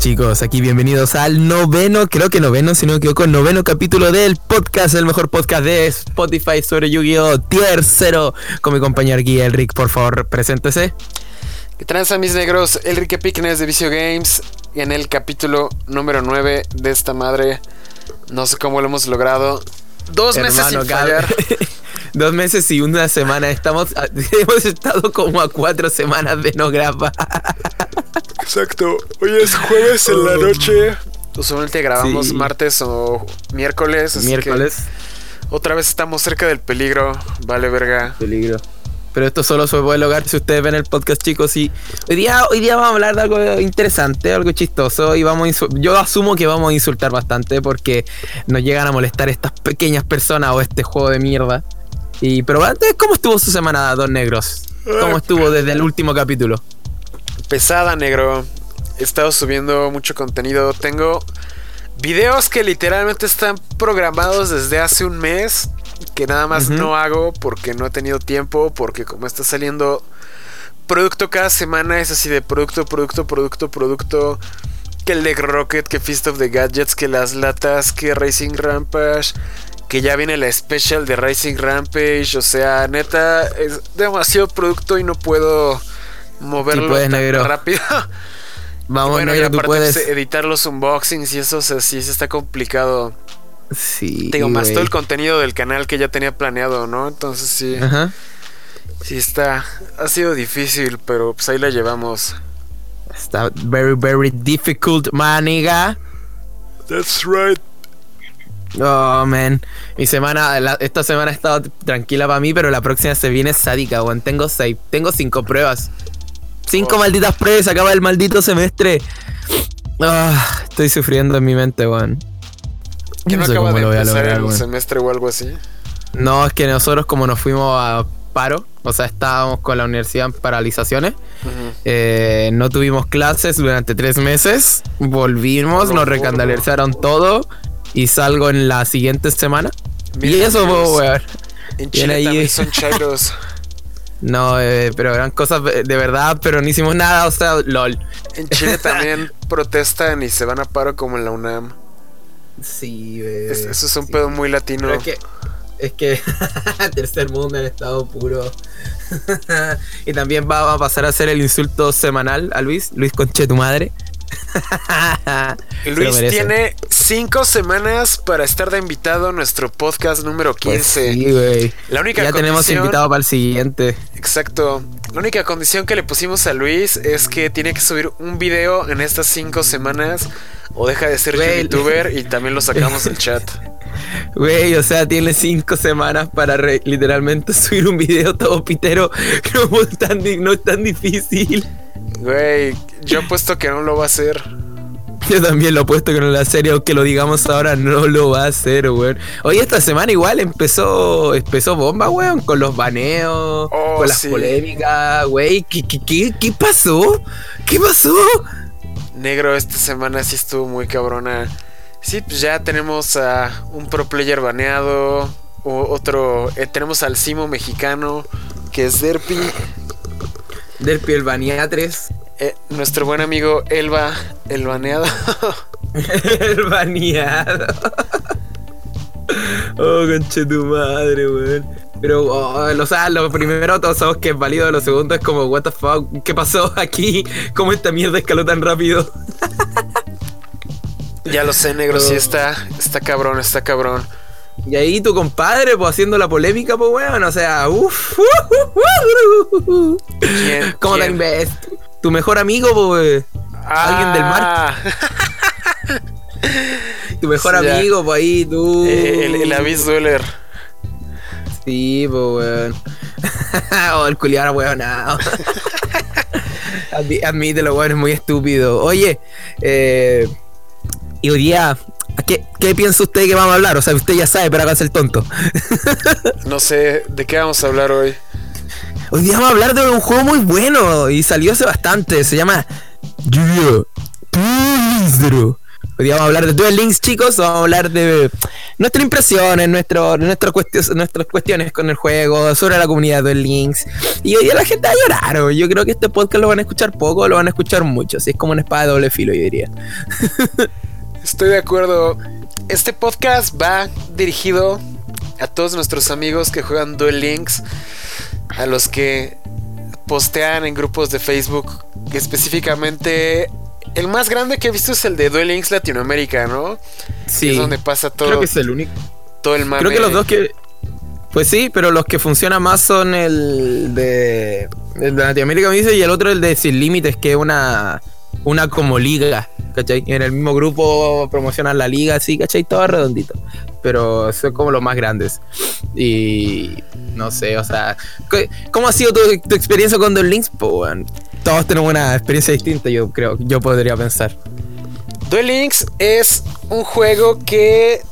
chicos? Aquí bienvenidos al noveno, creo que noveno, si no me equivoco, noveno capítulo del podcast, el mejor podcast de Spotify sobre Yu-Gi-Oh! Tier 0, con mi compañero aquí, Elric, por favor, preséntese. ¿Qué transa mis negros? Enrique Picknes de Vicio Games en el capítulo número 9 de esta madre. No sé cómo lo hemos logrado. Dos meses sin fallar. Dos meses y una semana. Estamos, hemos estado como a cuatro semanas de no grabar. Exacto. Hoy es jueves en la noche. Usualmente grabamos martes o miércoles. miércoles. otra vez estamos cerca del peligro. Vale, verga. Peligro. Pero esto solo se puede lograr si ustedes ven el podcast, chicos. Y hoy día, hoy día vamos a hablar de algo interesante, algo chistoso. Y vamos yo asumo que vamos a insultar bastante porque nos llegan a molestar estas pequeñas personas o este juego de mierda. Y, pero antes, ¿cómo estuvo su semana, Dos Negros? ¿Cómo estuvo desde el último capítulo? Pesada, negro. He estado subiendo mucho contenido. Tengo videos que literalmente están programados desde hace un mes. Que nada más no hago porque no he tenido tiempo. Porque como está saliendo producto cada semana, es así de producto, producto, producto, producto. Que el Leg Rocket, que Fist of the Gadgets, que las latas, que Racing Rampage que ya viene la special de Racing Rampage. O sea, neta, es demasiado producto y no puedo moverlo tan rápido. Vamos, bueno, negro, tú puedes editar los unboxings y eso, o sea, sí, está complicado. Sí. Tengo más todo el contenido del canal que ya tenía planeado, ¿no? Entonces sí. Ajá. Sí está. Ha sido difícil, pero pues ahí la llevamos. Está very, very difficult, maniga. That's right. Oh, man. Mi semana, esta semana ha estado tranquila para mí, pero la próxima se viene sádica, weón. Tengo seis, tengo cinco pruebas. Cinco oh. malditas pruebas, acaba el maldito semestre. Ah, estoy sufriendo en mi mente, weón. ¿Que no, acaba de empezar el semestre o algo así? No, es que nosotros como nos fuimos a paro, o sea, estábamos con la universidad en paralizaciones, eh, no tuvimos clases durante tres meses, volvimos, nos recandalizaron todo y salgo en la siguiente semana. y eso, weón. En Chile también son chairos. No, eh, pero eran cosas de verdad, pero no hicimos nada, o sea, lol. En Chile también protestan y se van a paro como en la UNAM. Sí, eso es un pedo muy latino. es que, es que tercer mundo en estado puro. y también va a pasar a ser el insulto semanal a Luis, Luis Conche tu madre. Luis tiene cinco semanas para estar de invitado a nuestro podcast número 15. Pues sí, güey. La única ya tenemos invitado para el siguiente. Exacto. La única condición que le pusimos a Luis es que tiene que subir un video en estas cinco semanas o deja de ser youtuber y también lo sacamos del chat. Güey, o sea, tiene cinco semanas para literalmente subir un video todo pitero. No tan, no es tan difícil. Güey, yo apuesto que no lo va a hacer. Yo también lo apuesto que no lo va a hacer, y aunque lo digamos ahora, no lo va a hacer, güey. Hoy esta semana igual empezó empezó bomba, weón, con los baneos, oh, con las polémicas, güey. ¿Qué, qué, qué, pasó? ¿Qué pasó? Negro, esta semana sí estuvo muy cabrona. Sí, pues ya tenemos a un pro player baneado, otro, eh, tenemos al Simo mexicano, que es Derpy, del Piel 3. Eh, nuestro buen amigo Elba, el baneado. el baneado. oh, conche tu madre, weón. Pero, oh, o sea, lo primero todos sabemos que es válido, lo segundo es como, what the fuck, ¿qué pasó aquí? ¿Cómo esta mierda escaló tan rápido? ya lo sé, negro, sí está, está cabrón, está cabrón. Y ahí tu compadre, pues haciendo la polémica, pues weón, o sea, uff. ¿Cómo te ves? Tu mejor amigo, pues. Alguien del mar. Ah. tu mejor amigo, pues ahí tú. Eh, el, el Avis Dueler. Sí, pues weón. oh, el culiar, weón, no. Admítelo, weón, es muy estúpido. Oye, eh. Y hoy día ¿Qué, piensa usted que vamos a hablar? O sea, usted ya sabe, pero hágase el tonto. no sé, ¿de qué vamos a hablar hoy? Hoy día vamos a hablar de un juego muy bueno y salió hace bastante. Se llama Yu-Gi-Oh! Hoy día vamos a hablar de Duel Links, chicos. Vamos a hablar de nuestras impresiones, nuestro, nuestras cuestiones con el juego, sobre la comunidad de Duel Links. Y hoy día la gente va a llorar. Yo creo que este podcast lo van a escuchar poco, lo van a escuchar mucho. Así es como una espada de doble filo, yo diría. Estoy de acuerdo. Este podcast va dirigido a todos nuestros amigos que juegan Duel Links, a los que postean en grupos de Facebook, específicamente el más grande que he visto es el de Duel Links Latinoamérica, ¿no? Sí. es donde pasa todo. Creo que es el único. Todo el mame. Creo que los dos que. Pues sí, pero los que funcionan más son el de, el de Latinoamérica, me dice, y el otro el de Sin Límites, que es una, una como liga, ¿cachai? En el mismo grupo promocionan la liga, así, ¿cachai? Todo redondito. Pero son como los más grandes. Y no sé, o sea, ¿cómo ha sido tu, experiencia con Duel Links? Pues, bueno, todos tenemos una experiencia distinta, yo creo, yo podría pensar. Duel Links es un juego que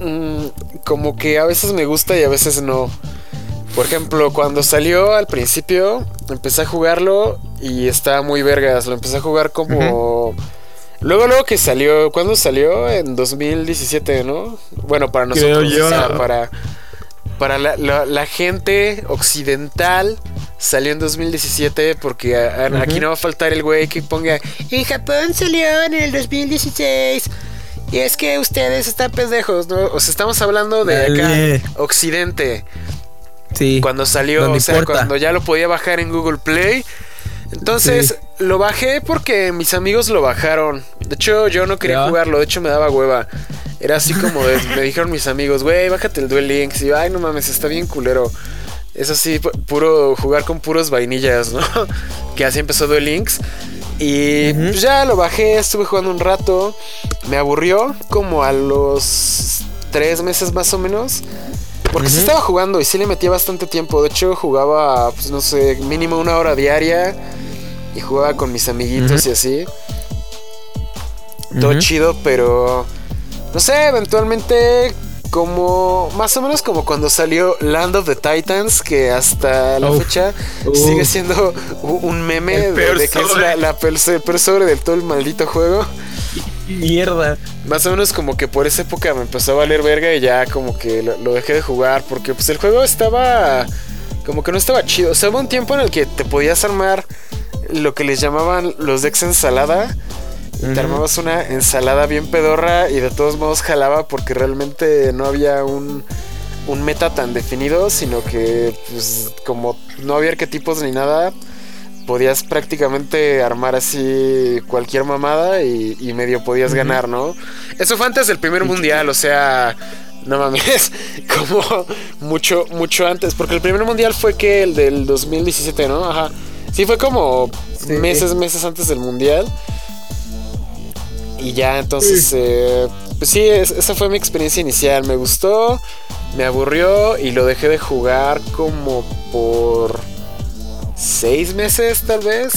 mm, como que a veces me gusta y a veces no. Por ejemplo, cuando salió al principio, empecé a jugarlo y estaba muy vergas. Lo empecé a jugar como... Luego, luego que salió, ¿cuándo salió? En 2017, ¿no? Bueno, para nosotros, para, para la, gente occidental salió en 2017 porque aquí no va a faltar el güey que ponga, en Japón salió en el 2016. Y es que ustedes están pendejos, ¿no? O sea, estamos hablando de acá, Occidente. Sí. Cuando salió, o sea, cuando ya lo podía bajar en Google Play. Entonces lo bajé porque mis amigos lo bajaron. De hecho, yo no quería jugarlo, de hecho me daba hueva. Era así como de, me dijeron mis amigos, güey, bájate el Duel Links. Y yo, ay, no mames, está bien culero. Es así, puro jugar con puros vainillas, ¿no? que así empezó Duel Links. Y pues ya lo bajé, estuve jugando un rato. Me aburrió como a los tres meses más o menos. Porque sí estaba jugando y sí le metía bastante tiempo. De hecho, jugaba, pues no sé, mínimo una hora diaria. Y jugaba con mis amiguitos y así. Todo chido, pero. No sé, eventualmente. Como. Más o menos como cuando salió Land of the Titans. Que hasta la fecha sigue siendo un meme de, que es la, la, el peor sobre del todo el maldito juego. Mierda. Más o menos como que por esa época me empezó a valer verga y ya como que lo, dejé de jugar porque pues el juego estaba como que no estaba chido. O sea, hubo un tiempo en el que te podías armar lo que les llamaban los decks ensalada. Te armabas una ensalada bien pedorra y de todos modos jalaba porque realmente no había un, un meta tan definido, sino que pues como no había arquetipos ni nada, podías prácticamente armar así cualquier mamada y, medio podías ganar, ¿no? Eso fue antes del primer mundial, o sea, no mames, como mucho, mucho antes, porque el primer mundial fue que el del 2017, ¿no? Ajá. Sí, fue como meses, meses antes del mundial. Y ya, entonces, eh, pues sí, esa fue mi experiencia inicial. Me gustó, me aburrió y lo dejé de jugar como por seis meses tal vez.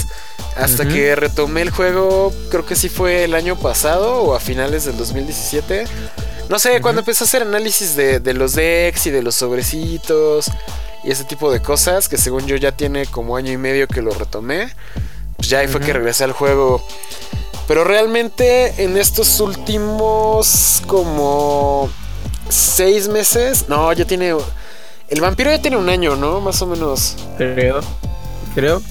Hasta que retomé el juego, creo que sí fue el año pasado o a finales del 2017. No sé, cuando empecé a hacer análisis de, los decks y de los sobrecitos y ese tipo de cosas, que según yo ya tiene como año y medio que lo retomé, pues ya ahí fue que regresé al juego. Pero realmente en estos últimos como seis meses, no, ya tiene... El vampiro ya tiene un año, ¿no? Más o menos. Creo creo.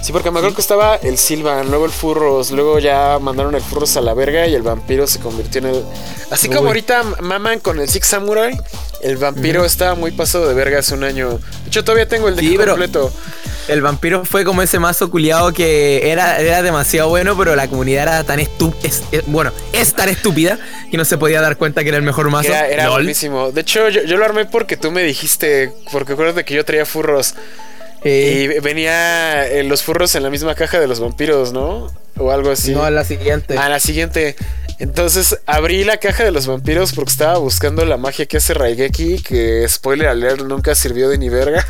Sí, porque me acuerdo que estaba el Silvan, luego el Furros, luego ya mandaron el Furros a la verga y el vampiro se convirtió en el. Así como ahorita maman con el Six Samurai, el vampiro estaba muy pasado de verga hace un año. De hecho, todavía tengo el deck completo. El vampiro fue como ese mazo culiado que era, era demasiado bueno, pero la comunidad era tan estúpida. bueno, es tan estúpida que no se podía dar cuenta que era el mejor mazo. Era, era buenísimo. De hecho, yo, yo, lo armé porque tú me dijiste, porque acuérdate que yo traía furros. Y venía eh, los furros en la misma caja de los vampiros, ¿no? O algo así. No, a la siguiente. A la siguiente. Entonces abrí la caja de los vampiros porque estaba buscando la magia que hace Raigeki, que spoiler alert nunca sirvió de ni verga.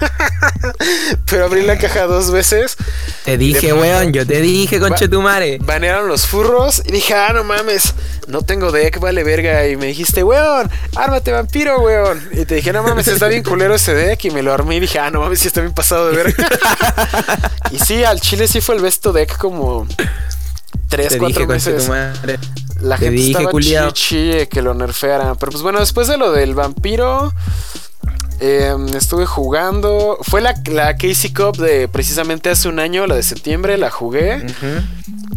Pero abrí la caja dos veces. Te dije, weón, yo te dije, conche tu madre. Banearon los furros y dije, ah, no mames, no tengo deck, vale verga. Y me dijiste, weón, ármate vampiro, weón. Y te dije, no mames, está bien culero ese deck. Y me lo armé y dije, ah, no mames, sí está bien pasado de verga. y sí, al chile sí fue el besto deck como tres, cuatro meses. La Te gente dije, estaba de que lo nerfearan. Pero pues bueno, después de lo del vampiro, eh, estuve jugando. Fue la, la Casey Cup de precisamente hace un año, la de septiembre, la jugué.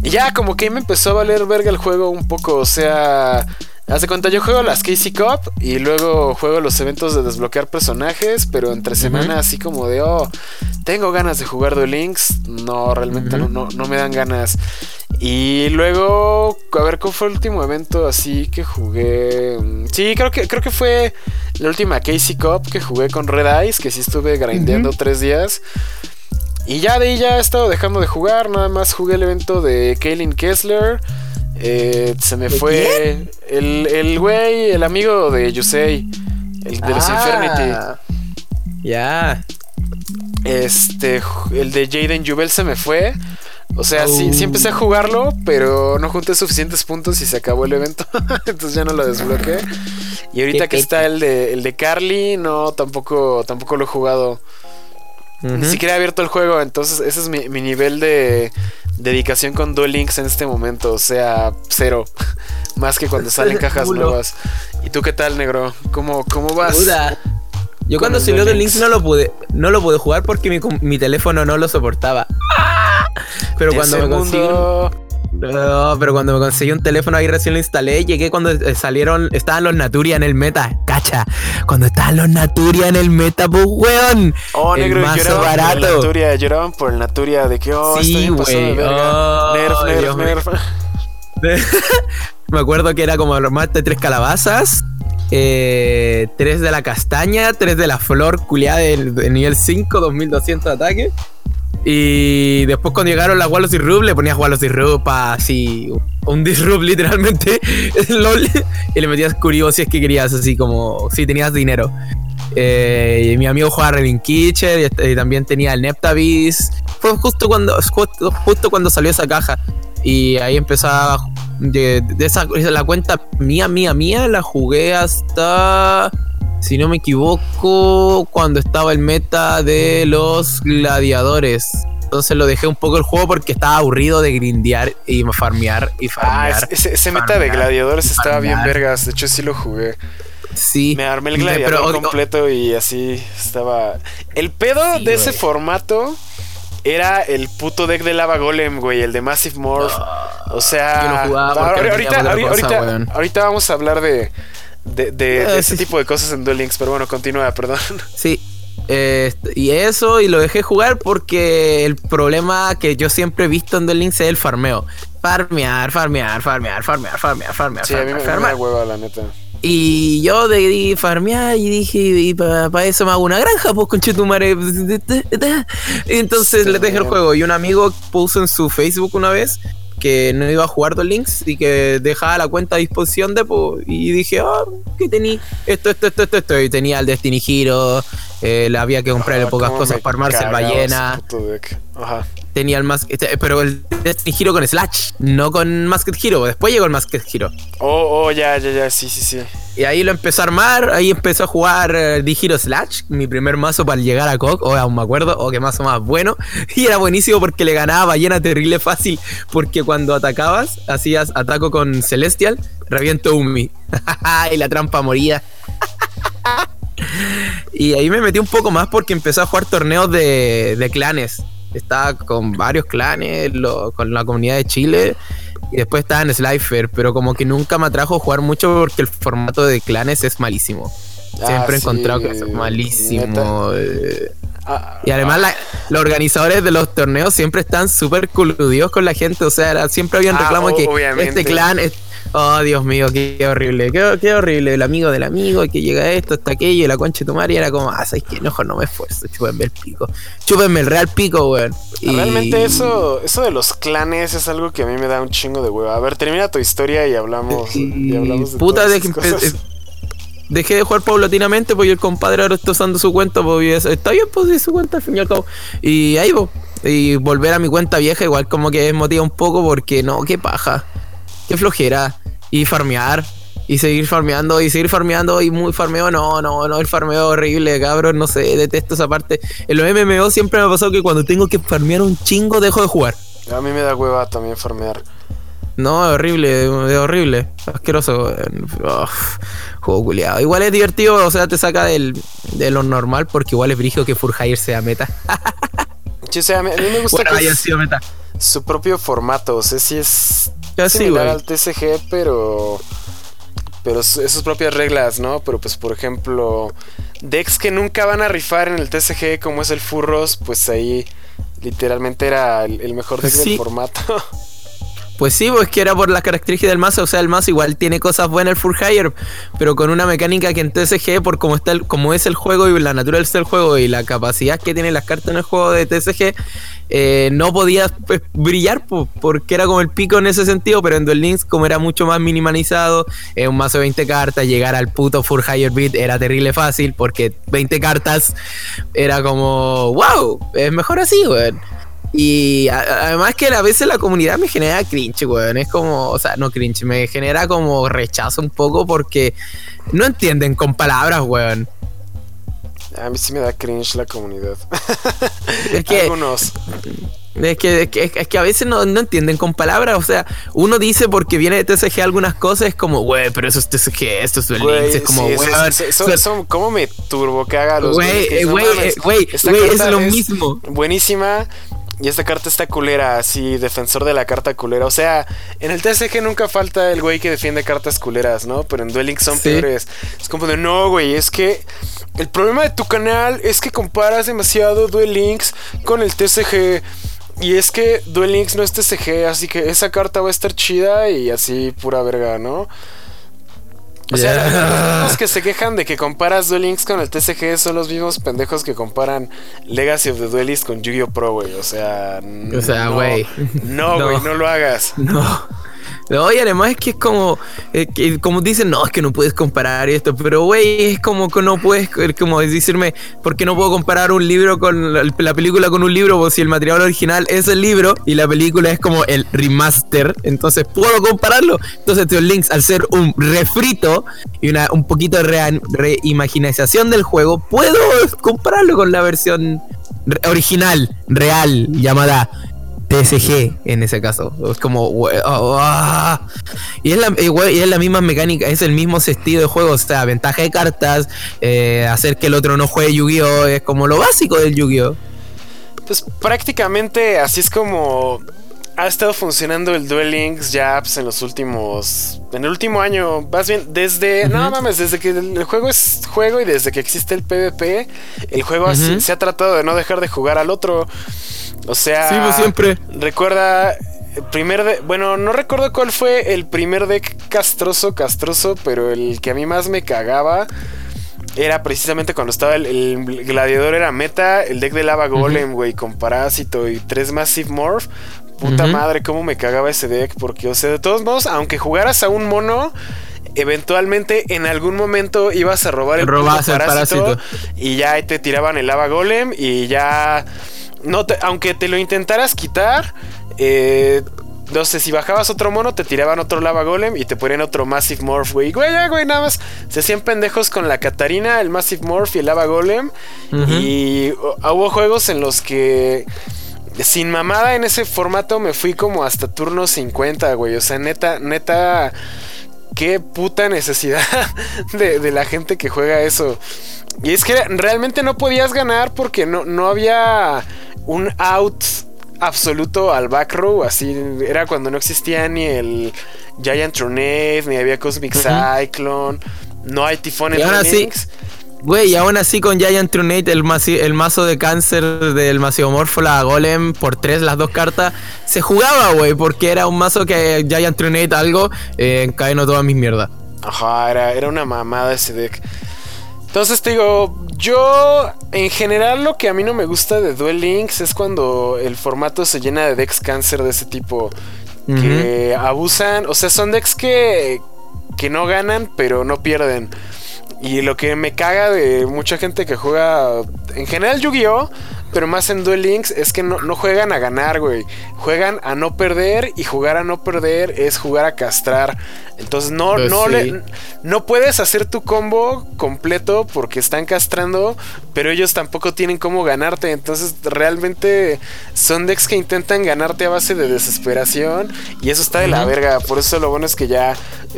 Y ya como que me empezó a valer verga el juego un poco. O sea, hace cuenta, yo juego las Casey Cup y luego juego los eventos de desbloquear personajes, pero entre semana así como de, oh, tengo ganas de jugar Duel Links. No, realmente no, no, no me dan ganas. Y luego, a ver, ¿cuál fue el último evento así que jugué? Mm, Sí, creo que, creo que fue la última Casey Cup que jugué con Red Eyes, que sí estuve grindeando tres días. Y ya de ahí ya he estado dejando de jugar, nada más jugué el evento de Kaylin Kessler. Eh, se me ¿De fue el, el güey, el amigo de Yusei, el de los Infernity. Ah, Ya. Este, el de Jaden Jubel se me fue. O sea, sí, sí Oh. empecé a jugarlo, pero no junté suficientes puntos y se acabó el evento. Entonces ya no lo desbloqueé. Y ahorita que está el de, el de Carly, no, tampoco, tampoco lo he jugado. Ni siquiera he abierto el juego. Entonces ese es mi, mi nivel de dedicación con Duel Links en este momento. O sea, cero. Más que cuando salen cajas nuevas. ¿Y tú qué tal, negro? ¿Cómo, cómo vas? Yo cuando salió Duel de Links Links. no lo pude, no lo pude jugar porque mi, teléfono no lo soportaba. Pero cuando me conseguí No, pero cuando me conseguí un teléfono ahí recién lo instalé, llegué cuando eh, salieron, estaban los Naturia en el meta, cacha, cuando estaban los Naturia en el meta, pues weón. Oh, El negro, lloraban por el barato. Naturia, lloraban por el Naturia de que, oh, Sí, güey. Oh, nerf, nerf, nerf. me acuerdo que era como armarte tres calabazas, eh, tres de la castaña, tres de la flor culiada de, nivel 5, 2200 de ataque. Y después cuando llegaron las Wallos y Rub, le ponías Wallos y Rub así, un disrupt literalmente, LOL, y le metías curio si es que querías, así como, si tenías dinero. Eh, y mi amigo jugaba Revin Kitchen y, este- y también tenía el Neptavis. Fue justo cuando, justo, justo cuando salió esa caja. Y ahí empezaba de, de esa, la cuenta mía, mía, mía, la jugué hasta, si no me equivoco, cuando estaba el meta de los gladiadores. Entonces lo dejé un poco el juego porque estaba aburrido de grindear y farmear y Ah, farmear. ese, ese meta de gladiadores estaba bien vergas. De hecho, sí lo jugué. sí. Me armé el gladiador completo y así estaba. El pedo Sí, de ese formato era el puto deck de Lava Golem, güey, el de Massive Morph. O sea, Yo lo jugaba porque ahora- no ahorita, tenía otra ahorita, cosa, ahorita- weón. ahorita vamos a hablar de, de, de- de Eh, ese sí. tipo de cosas en Duel Links, pero bueno, continúa, perdón. Sí. Eh, y eso, y lo dejé jugar porque el problema que yo siempre he visto en Duel Links es el farmeo. Farmear, farmear, farmear, farmear, farmear, farmear, Sí, a mí me, farmear, farmear. hueva, la neta. Y yo decidí farmear y dije, y para eso me hago una granja, pues conchetumare. Entonces le dejé el juego. Y un amigo puso en su Facebook una vez que no iba a jugar Duel Links y que dejaba la cuenta a disposición de, pues, y dije, ah, ¿qué tenía? Esto, esto, esto, esto, esto. Y tenía el Destiny Hero, eh, le había que comprarle Ah, pocas cosas para armarse el ballena. Ajá. Tenía el más, este, pero el Destiny Hero con Slash, no con Masked Hero. Después llegó el Masked Hero. Oh, oh, ya, ya, ya, sí, sí, sí. Y ahí lo empezó a armar, ahí empezó a jugar eh, The Hero Slash, mi primer mazo para llegar a Coq, o aún me acuerdo, o qué mazo más bueno. Y era buenísimo porque le ganaba ballena terrible fácil, porque cuando atacabas, hacías ataco con Celestial, reviento Umi. y la trampa moría. y ahí me metí un poco más porque empezó a jugar torneos de, de clanes. Estaba con varios clanes, lo- con la comunidad de Chile. Y después estaba en Slifer, pero como que nunca me atrajo jugar mucho porque el formato de clanes es malísimo. Siempre Ah, he encontrado sí, que es malísimo. eh. Ah, Y además la- los organizadores de los torneos siempre están súper coludidos con la gente. O sea, era- siempre había un Ah, reclamo que obviamente. este clan es... Oh, Dios mío, qué, horrible. Qué, qué horrible. El amigo del amigo que llega esto, hasta aquello. Y la concha de tu madre y era como, ah, ¿sabes? Mejor no me esfuerzo. Chúpenme el pico. Chúpenme el real pico, weón. Y- Realmente eso, eso de los clanes es algo que a mí me da un chingo de hueva. A ver, termina tu historia y hablamos, y hablamos de Puta, todas de que cosas. eh, dejé de jugar paulatinamente, y el compadre ahora está usando su cuenta, pues está bien, pues es su cuenta al fin y al cabo. Y ahí, pues, y volver a mi cuenta vieja, igual como que desmotiva un poco, porque no, qué paja, qué flojera, y farmear. Y seguir farmeando, y seguir farmeando, y muy farmeo, no, no, no, el farmeo horrible, cabrón, no sé, detesto esa parte. En los MMO siempre me ha pasado que cuando tengo que farmear un chingo, dejo de jugar. A mí me da hueva también farmear. No, es horrible, es horrible. Asqueroso. juego culiado. Igual es divertido, o sea, te saca del, de lo normal porque igual es brígido que Furhire sea meta. sí, o sea, a mí, me gusta bueno, haya sido meta. su propio formato. O sea, sí es Ya similar al TCG, pero. Pero su- sus propias reglas, ¿no? Pero pues, por ejemplo, decks que nunca van a rifar en el TCG, como es el Furros, pues ahí literalmente era el, el mejor deck Sí. del formato. Pues sí, pues que era por las características del mazo. O sea, el mazo igual tiene cosas buenas el Full Hire, pero con una mecánica que en TSG, por cómo está el, como es el juego y la naturaleza del juego y la capacidad que tienen las cartas en el juego de TSG, eh, no podías pues, brillar po, porque era como el pico en ese sentido, pero en Duel Links, como era mucho más minimalizado, eh, un mazo de 20 cartas, llegar al puto Full Higher Beat era terrible fácil porque 20 cartas era como, wow, es mejor así, weón. Y a- además que a veces la comunidad me genera cringe, weón. Es como, o sea, no cringe, me genera como rechazo un poco porque no entienden con palabras, weón. A mí sí me da cringe la comunidad. Es que, Algunos. es que, es que, es que a veces no, no entienden con palabras. O sea, uno dice porque viene de TCG algunas cosas, es como, güey, pero eso es TCG, esto es Duel Links. Es como, sí, güey, ver, eso- eso- ¿Cómo me turbo caga a los Güey, que eh, güey, "No mames, eh, güey, es lo mismo". Buenísima. Y esta carta está culera, así, defensor de la carta culera. O sea, en el TCG nunca falta el güey que defiende cartas culeras, ¿no? Pero en Duel Links son Sí. peores. Es como de, no, güey, es que el problema de tu canal es que comparas demasiado Duel Links con el TCG. Y es que Duel Links no es TCG, así que esa carta va a estar chida y así pura verga, ¿no? O sea, Yeah. los que se quejan de que comparas Duel Links con el TCG son los mismos pendejos que comparan Legacy of the Duelist con Yu-Gi-Oh! Pro, güey. O sea, O sea, no. güey. No, No. güey, no lo hagas. No. No, y además es que es como, eh, como dicen, no, es que no puedes comparar esto, pero güey, es como que no puedes, es como decirme, ¿por qué no puedo comparar un libro con la, la película con un libro? Pues si el material original es el libro y la película es como el remaster, entonces puedo compararlo. Entonces Duel Links, al ser un refrito y una, un poquito de reimaginación del juego, puedo compararlo con la versión original, real, llamada TSG en ese caso. Es como. oh, ah. Y, es la, y es la misma mecánica, es el mismo sentido de juego. O sea, ventaja de cartas, eh, hacer que el otro no juegue Yu-Gi-Oh! Es como lo básico del Yu-Gi-Oh! Pues prácticamente así es como ha estado funcionando el Duel Links ya pues, en los últimos. En el último año, más bien desde. No mames, desde que el juego es juego y desde que existe el PvP, el juego se ha tratado de no dejar de jugar al otro. O sea. Sí, pues siempre. Recuerda. el Primer de, bueno, no recuerdo cuál fue el primer deck castroso, castroso, pero el que a mí más me cagaba era precisamente cuando estaba el, el gladiador era meta, el deck de lava golem, güey, con parásito y tres massive morph. Puta madre, cómo me cagaba ese deck, porque, o sea, de todos modos, aunque jugaras a un mono, eventualmente en algún momento ibas a robar el, Robabas el parásito. y ya te tiraban el lava golem y ya no te- aunque te lo intentaras quitar eh, no sé, si bajabas otro mono, te tiraban otro lava golem y te ponían otro Massive Morph, güey. Güey, ya, güey, nada más. Se hacían pendejos con la Katarina, el Massive Morph y el lava golem. Y uh, hubo juegos en los que sin mamada en ese formato me fui como hasta turno 50, güey. O sea, neta, neta, qué puta necesidad de, de la gente que juega eso. Y es que realmente no podías ganar porque no, no había un out absoluto al back row. Así era cuando no existía ni el Giant Tornado, ni había Cosmic. Cyclone. No hay tifón en Links. Güey, y aún así con Giant Trunate, el, el mazo de cáncer del Masiomorfo, la Golem, por tres, las dos cartas, se jugaba, güey, porque era un mazo que Giant Trunate algo, eh, encadenó todas mis mierdas. Ajá, era, era una mamada ese deck. Entonces te digo, yo en general lo que a mí no me gusta de Duel Links es cuando el formato se llena de decks cáncer de ese tipo. Que abusan, o sea, son decks que, que no ganan pero no pierden. Y lo que me caga de mucha gente que juega en general Yu-Gi-Oh! Pero más en Duel Links, es que no, no juegan a ganar, güey. Juegan a no perder y jugar a no perder es jugar a castrar. Entonces no, Pues no, sí. le, no puedes hacer tu combo completo porque están castrando, pero ellos tampoco tienen cómo ganarte. Entonces realmente son decks que intentan ganarte a base de desesperación y eso está de la verga. Por eso lo bueno es que ya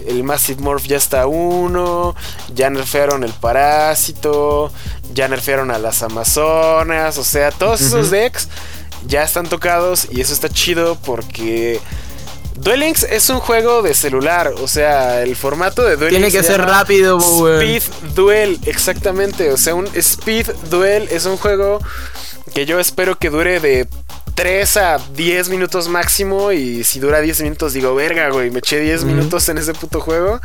el Massive Morph ya está a uno, ya nerfearon el Parásito, ya nerfearon a las Amazonas, o sea, todos esos decks ya están tocados y eso está chido porque Duel Links es un juego de celular, o sea, el formato de Duel Tiene Links que se ser rápido. Speed Duel, exactamente, o sea, un Speed Duel es un juego que yo espero que dure de 3 a 10 minutos máximo y si dura 10 minutos digo, verga, güey, me eché 10 Ujú. minutos en ese puto juego.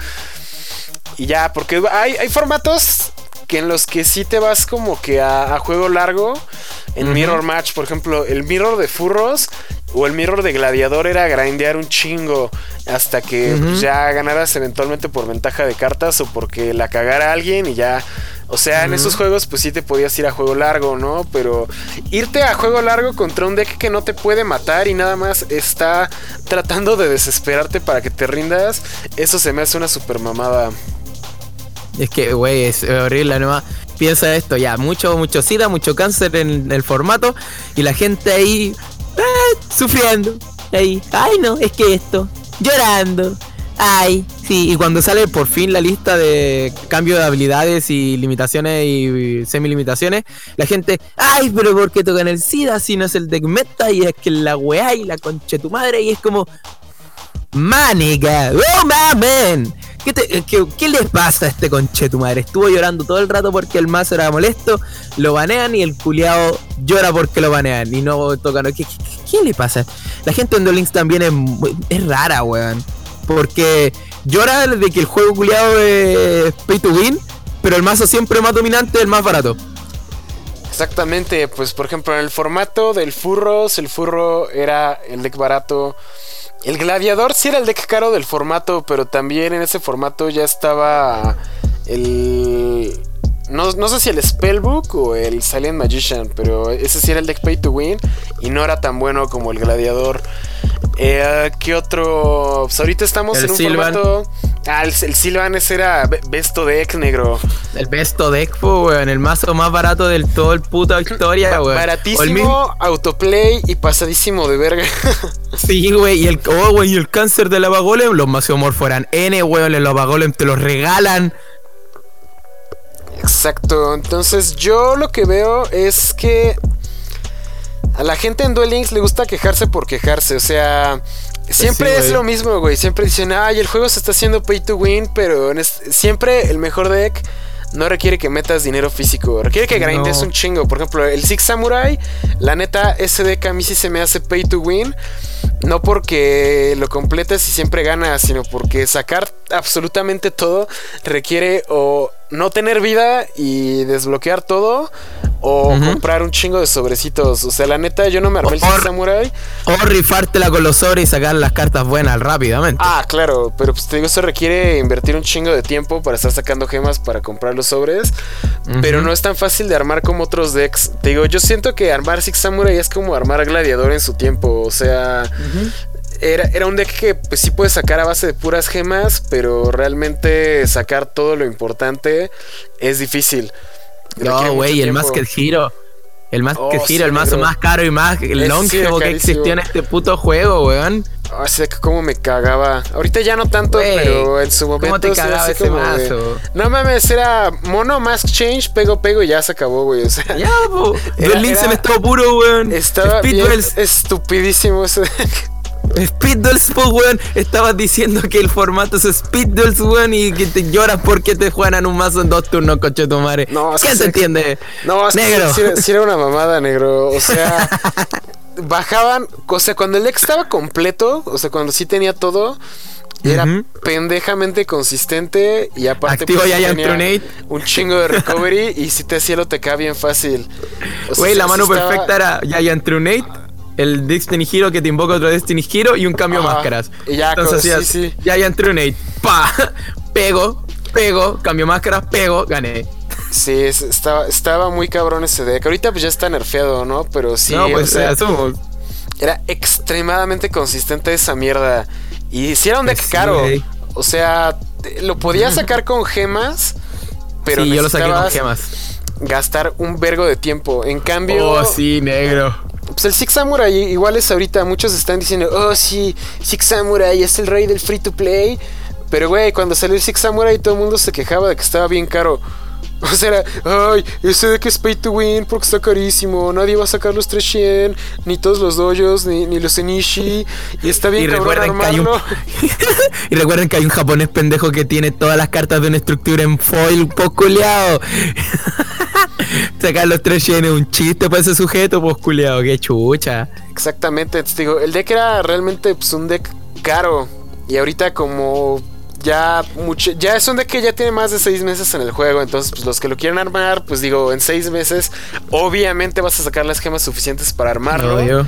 Y ya, porque hay, hay formatos que en los que sí te vas como que a, a juego largo. En. Mirror Match, por ejemplo, el Mirror de Furros o el Mirror de Gladiador era grindear un chingo hasta que pues, ya ganaras eventualmente por ventaja de cartas o porque la cagara alguien y ya. O sea, en esos juegos pues sí te podías ir a juego largo, ¿no? Pero irte a juego largo contra un deck que no te puede matar y nada más está tratando de desesperarte para que te rindas, eso se me hace una super mamada. Es que, güey, es horrible. Nomás piensa esto, ya, mucho, mucho sida, mucho cáncer en el formato y la gente ahí ah, sufriendo. Ahí, ay no, es que esto, llorando. Ay, sí, y cuando sale por fin la lista de cambio de habilidades y limitaciones y semi-limitaciones, la gente, ay, pero ¿por qué tocan el SIDA si no es el deck meta? Y es que la weá y la concha de tu madre, y es como, Manica, oh mamen. ¿Qué, te- qué, qué les pasa a este conche tu madre? Estuvo llorando todo el rato porque el mazo era molesto, lo banean y el culiao llora porque lo banean y no tocan. ¿Qué, qué, le pasa? La gente en Duel Links también es, es rara, weón. Porque llora de que el juego culiao es pay to win, pero el mazo siempre más dominante, el más barato. Exactamente, pues por ejemplo en el formato del Furros, el Furro era el deck barato. El Gladiador sí era el deck caro del formato, pero también en ese formato ya estaba el... No, no sé si el Spellbook o el Silent Magician, pero ese sí era el deck Pay to Win y no era tan bueno como el Gladiador. Eh, ¿Qué otro? Pues ahorita estamos El en un Sylvan. formato... Ah, el, el Sylvan ese era be- Besto Deck negro. El besto deck, weón, el mazo más barato del todo el puta historia, weón. El Baratísimo, autoplay y pasadísimo de verga. Sí, güey, y el, oh, güey, y el cáncer de lava golem, los maciomorfos eran N, weón, lava golem te los regalan. Exacto. Entonces, yo lo que veo es que a la gente en Duel Links le gusta quejarse por quejarse. O sea, siempre sí, es lo mismo, güey. Siempre dicen, ay, el juego se está haciendo pay to win, pero siempre el mejor deck. No requiere que metas dinero físico, requiere que grindes No. un chingo. Por ejemplo, el Six Samurai, la neta, ese deck a mí sí se me hace pay to win. No porque lo completes y siempre ganas, sino porque sacar absolutamente todo requiere o no tener vida y desbloquear todo o comprar un chingo de sobrecitos. O sea, la neta, yo no me armé el Or- Samurai. O rifártela con los sobres y sacar las cartas buenas rápidamente. Ah, claro, pero pues te digo, eso requiere invertir un chingo de tiempo para estar sacando gemas para comprar los sobres. Pero no es tan fácil de armar como otros decks. Te digo, yo siento que armar Six Samurai es como armar Gladiador en su tiempo. O sea, era, era un deck que pues sí puedes sacar a base de puras gemas, pero realmente sacar todo lo importante es difícil. No, güey, el. Masked Hero. El Masked Oh, Hero, sí, el mazo más caro y más sí longevo era que existió en este puto juego, weón. Ah, sé que cómo me cagaba. Ahorita ya no tanto, pero en su ¿cómo momento. te sí era cagaba ese de- mazo? No mames, era mono, mask change, pego, pego y ya se acabó, güey. O sea, Ya, po. Duel Links en estado puro, weón. estaba bien estupidísimo ese deck. Speed Duels, po, weón. Estabas diciendo que el formato es Speed Duels, weón, y que te lloras porque te juegan un mazo en dos turnos, coche tu madre. No, ¿Quién se entiende? No, es Negro. sí, sí era una mamada, negro. O sea, bajaban. O sea, cuando el deck estaba completo, o sea, cuando sí tenía todo. Era pendejamente consistente y aparte Activo pues, Giant tenía un chingo de recovery y si te hacía lo TK bien fácil. O sea, Güey, la mano estaba- perfecta era Giant Trunate, el Destiny Hero que te invoca otro Destiny Hero y un cambio Ajá. máscaras. Y ya, Entonces sí, hacías sí. Giant Trunate, pa, pego, pego, cambio máscaras, pego, gané. Sí, estaba, estaba muy cabrón ese deck. Ahorita pues ya está nerfeado, ¿no? Pero sí, no, pues, era extremadamente consistente esa mierda. Y si era un deck pues caro. O sea, lo podía sacar con gemas, pero sí, yo lo saqué con gemas. Gastar un vergo de tiempo. En cambio. Oh, sí, negro. Pues el Six Samurai igual es ahorita. Muchos están diciendo, oh, sí, Six Samurai es el rey del free to play. Pero, güey, cuando salió el Six Samurai todo el mundo se quejaba de que estaba bien caro. O sea, ay, ese de que es pay to win porque está carísimo. Nadie va a sacar los 300, ni todos los dojos, ni, ni los Enishi. Y está bien y cabrón armarlo. y recuerden que hay un japonés pendejo que tiene todas las cartas de una estructura en foil posculeado. Sacar los 300 es un chiste para ese sujeto posculeado, qué chucha. Exactamente, te digo, el deck era realmente pues, un deck caro. Y ahorita como ya mucho, ya es un deck que ya tiene más de seis meses en el juego. Entonces, pues los que lo quieran armar, pues digo, en seis meses, obviamente vas a sacar las gemas suficientes para armarlo.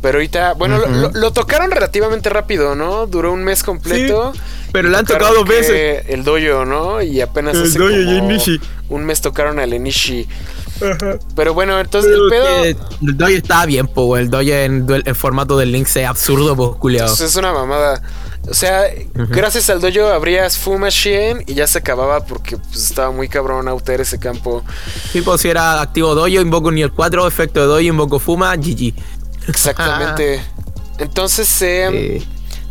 Pero ahorita, bueno, lo, tocaron relativamente rápido, ¿no? Duró un mes completo. pero lo han tocado dos veces. El doyo, ¿no? Y apenas el hace como un mes tocaron al Enishi. Pero bueno, entonces el pedo. El doyo estaba bien, po, el doyo en, el formato del link es absurdo, po, culiado. es una mamada. O sea, gracias al dojo abrías Fu Machine y ya se acababa porque pues, estaba muy cabrón auter ese campo. Tipo, si era activo dojo, invoco el 4, efecto de dojo, invoco Fuma, GG. Exactamente. Entonces, eh,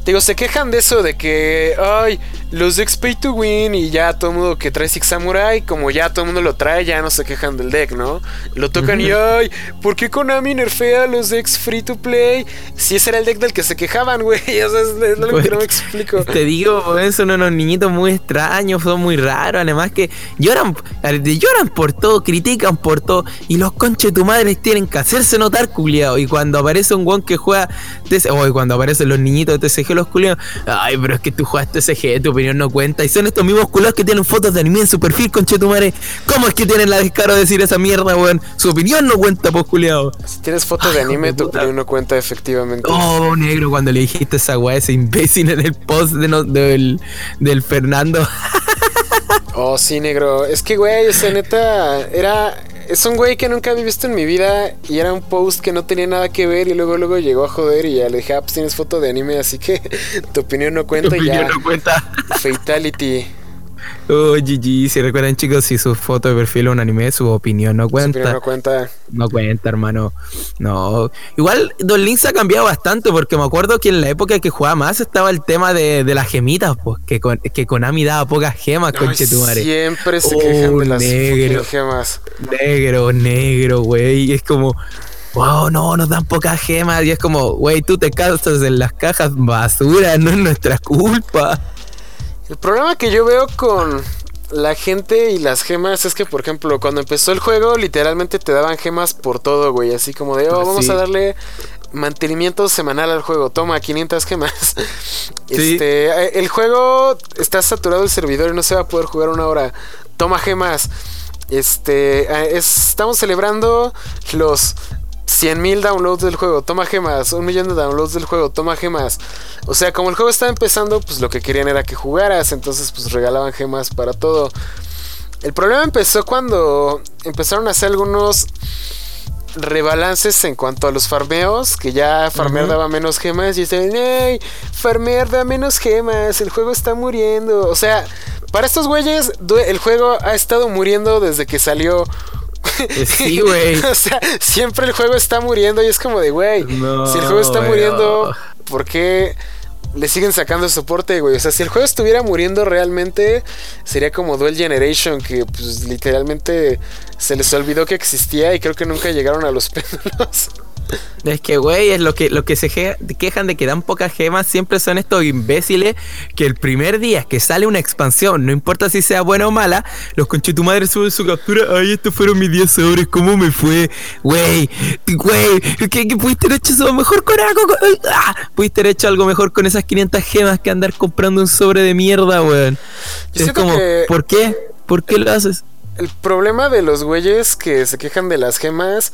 digo, se quejan de eso, de que, ay, los decks pay to win y ya todo el mundo que trae Six Samurai, como ya todo el mundo lo trae, ya no se quejan del deck, ¿no? Lo tocan y ay, ¿por qué Konami nerfea los decks free to play? Si ese era el deck del que se quejaban, güey. Eso es, lo que no me explico. Te digo, son unos niñitos muy extraños, son muy raros. Además que lloran, lloran por todo, critican por todo. Y los conches tu madre tienen que hacerse notar, culiao. Y cuando aparece un guan que juega o cuando aparecen los niñitos de TCG, los culiados, ay, pero es que tú juegas TCG, tu opinión no cuenta. Y son estos mismos culos que tienen fotos de anime en su perfil, conchetumare. ¿Cómo es que tienen la descaro de decir esa mierda, weón? Su opinión no cuenta, pues, culiado. Si tienes fotos de anime, tu opinión no cuenta, efectivamente. Oh, negro, cuando le dijiste esa weá, ese imbécil en el post de del, del Fernando. oh, sí, negro. Es que, güey, esa neta, era es un güey que nunca había visto en mi vida y era un post que no tenía nada que ver y luego luego llegó a joder y ya le dije, ah, pues tienes foto de anime, así que tu opinión no cuenta tu opinión no cuenta. Fatality. Oh, GG, si recuerdan chicos, si su foto de perfil es un anime, su opinión no cuenta. Su no cuenta. No cuenta, hermano. No. Igual Don Link se ha cambiado bastante porque me acuerdo que en la época que jugaba más estaba el tema de, las gemitas, pues, que, con, que Konami daba pocas gemas, conchetumare. Siempre se quejan de las negro, gemas. Negro, negro, güey. Es como... Wow, no, nos dan pocas gemas. Y es como, güey, tú te casas en las cajas basura, no es nuestra culpa. El problema que yo veo con la gente y las gemas es que, por ejemplo, cuando empezó el juego, literalmente te daban gemas por todo, güey. Así como de, oh, vamos a darle mantenimiento semanal al juego. Toma 500 gemas. Este, eh, el juego está saturado el servidor y no se va a poder jugar una hora. Toma gemas. Este, eh, estamos celebrando los 100.000 downloads del juego, toma gemas. Un millón de downloads del juego, toma gemas. O sea, como el juego estaba empezando, pues lo que querían era que jugaras. Entonces, pues regalaban gemas para todo. El problema empezó cuando empezaron a hacer algunos rebalances en cuanto a los farmeos, que ya farmear daba menos gemas y dicen, ¡Ey! Farmear da menos gemas, el juego está muriendo. O sea, para estos güeyes, el juego ha estado muriendo desde que salió sí, güey. o sea, siempre el juego está muriendo y es como de, güey, si el juego está muriendo, ¿por qué le siguen sacando soporte, güey? O sea, si el juego estuviera muriendo realmente, sería como Duel Generation, que pues literalmente se les olvidó que existía y creo que nunca llegaron a los péndulos. Es que, güey, es lo que, lo que se quejan de que dan pocas gemas siempre son estos imbéciles que el primer día que sale una expansión, no importa si sea buena o mala, los conchetumadres suben su captura. Ay, estos fueron mis 10 sobres, ¿cómo me fue? Güey, güey, ¿qué, pudiste haber hecho eso mejor con algo? Ah, pudiste haber hecho algo mejor con esas 500 gemas que andar comprando un sobre de mierda, weón. Es como, ¿por qué? ¿Por qué lo haces? El problema de los güeyes que se quejan de las gemas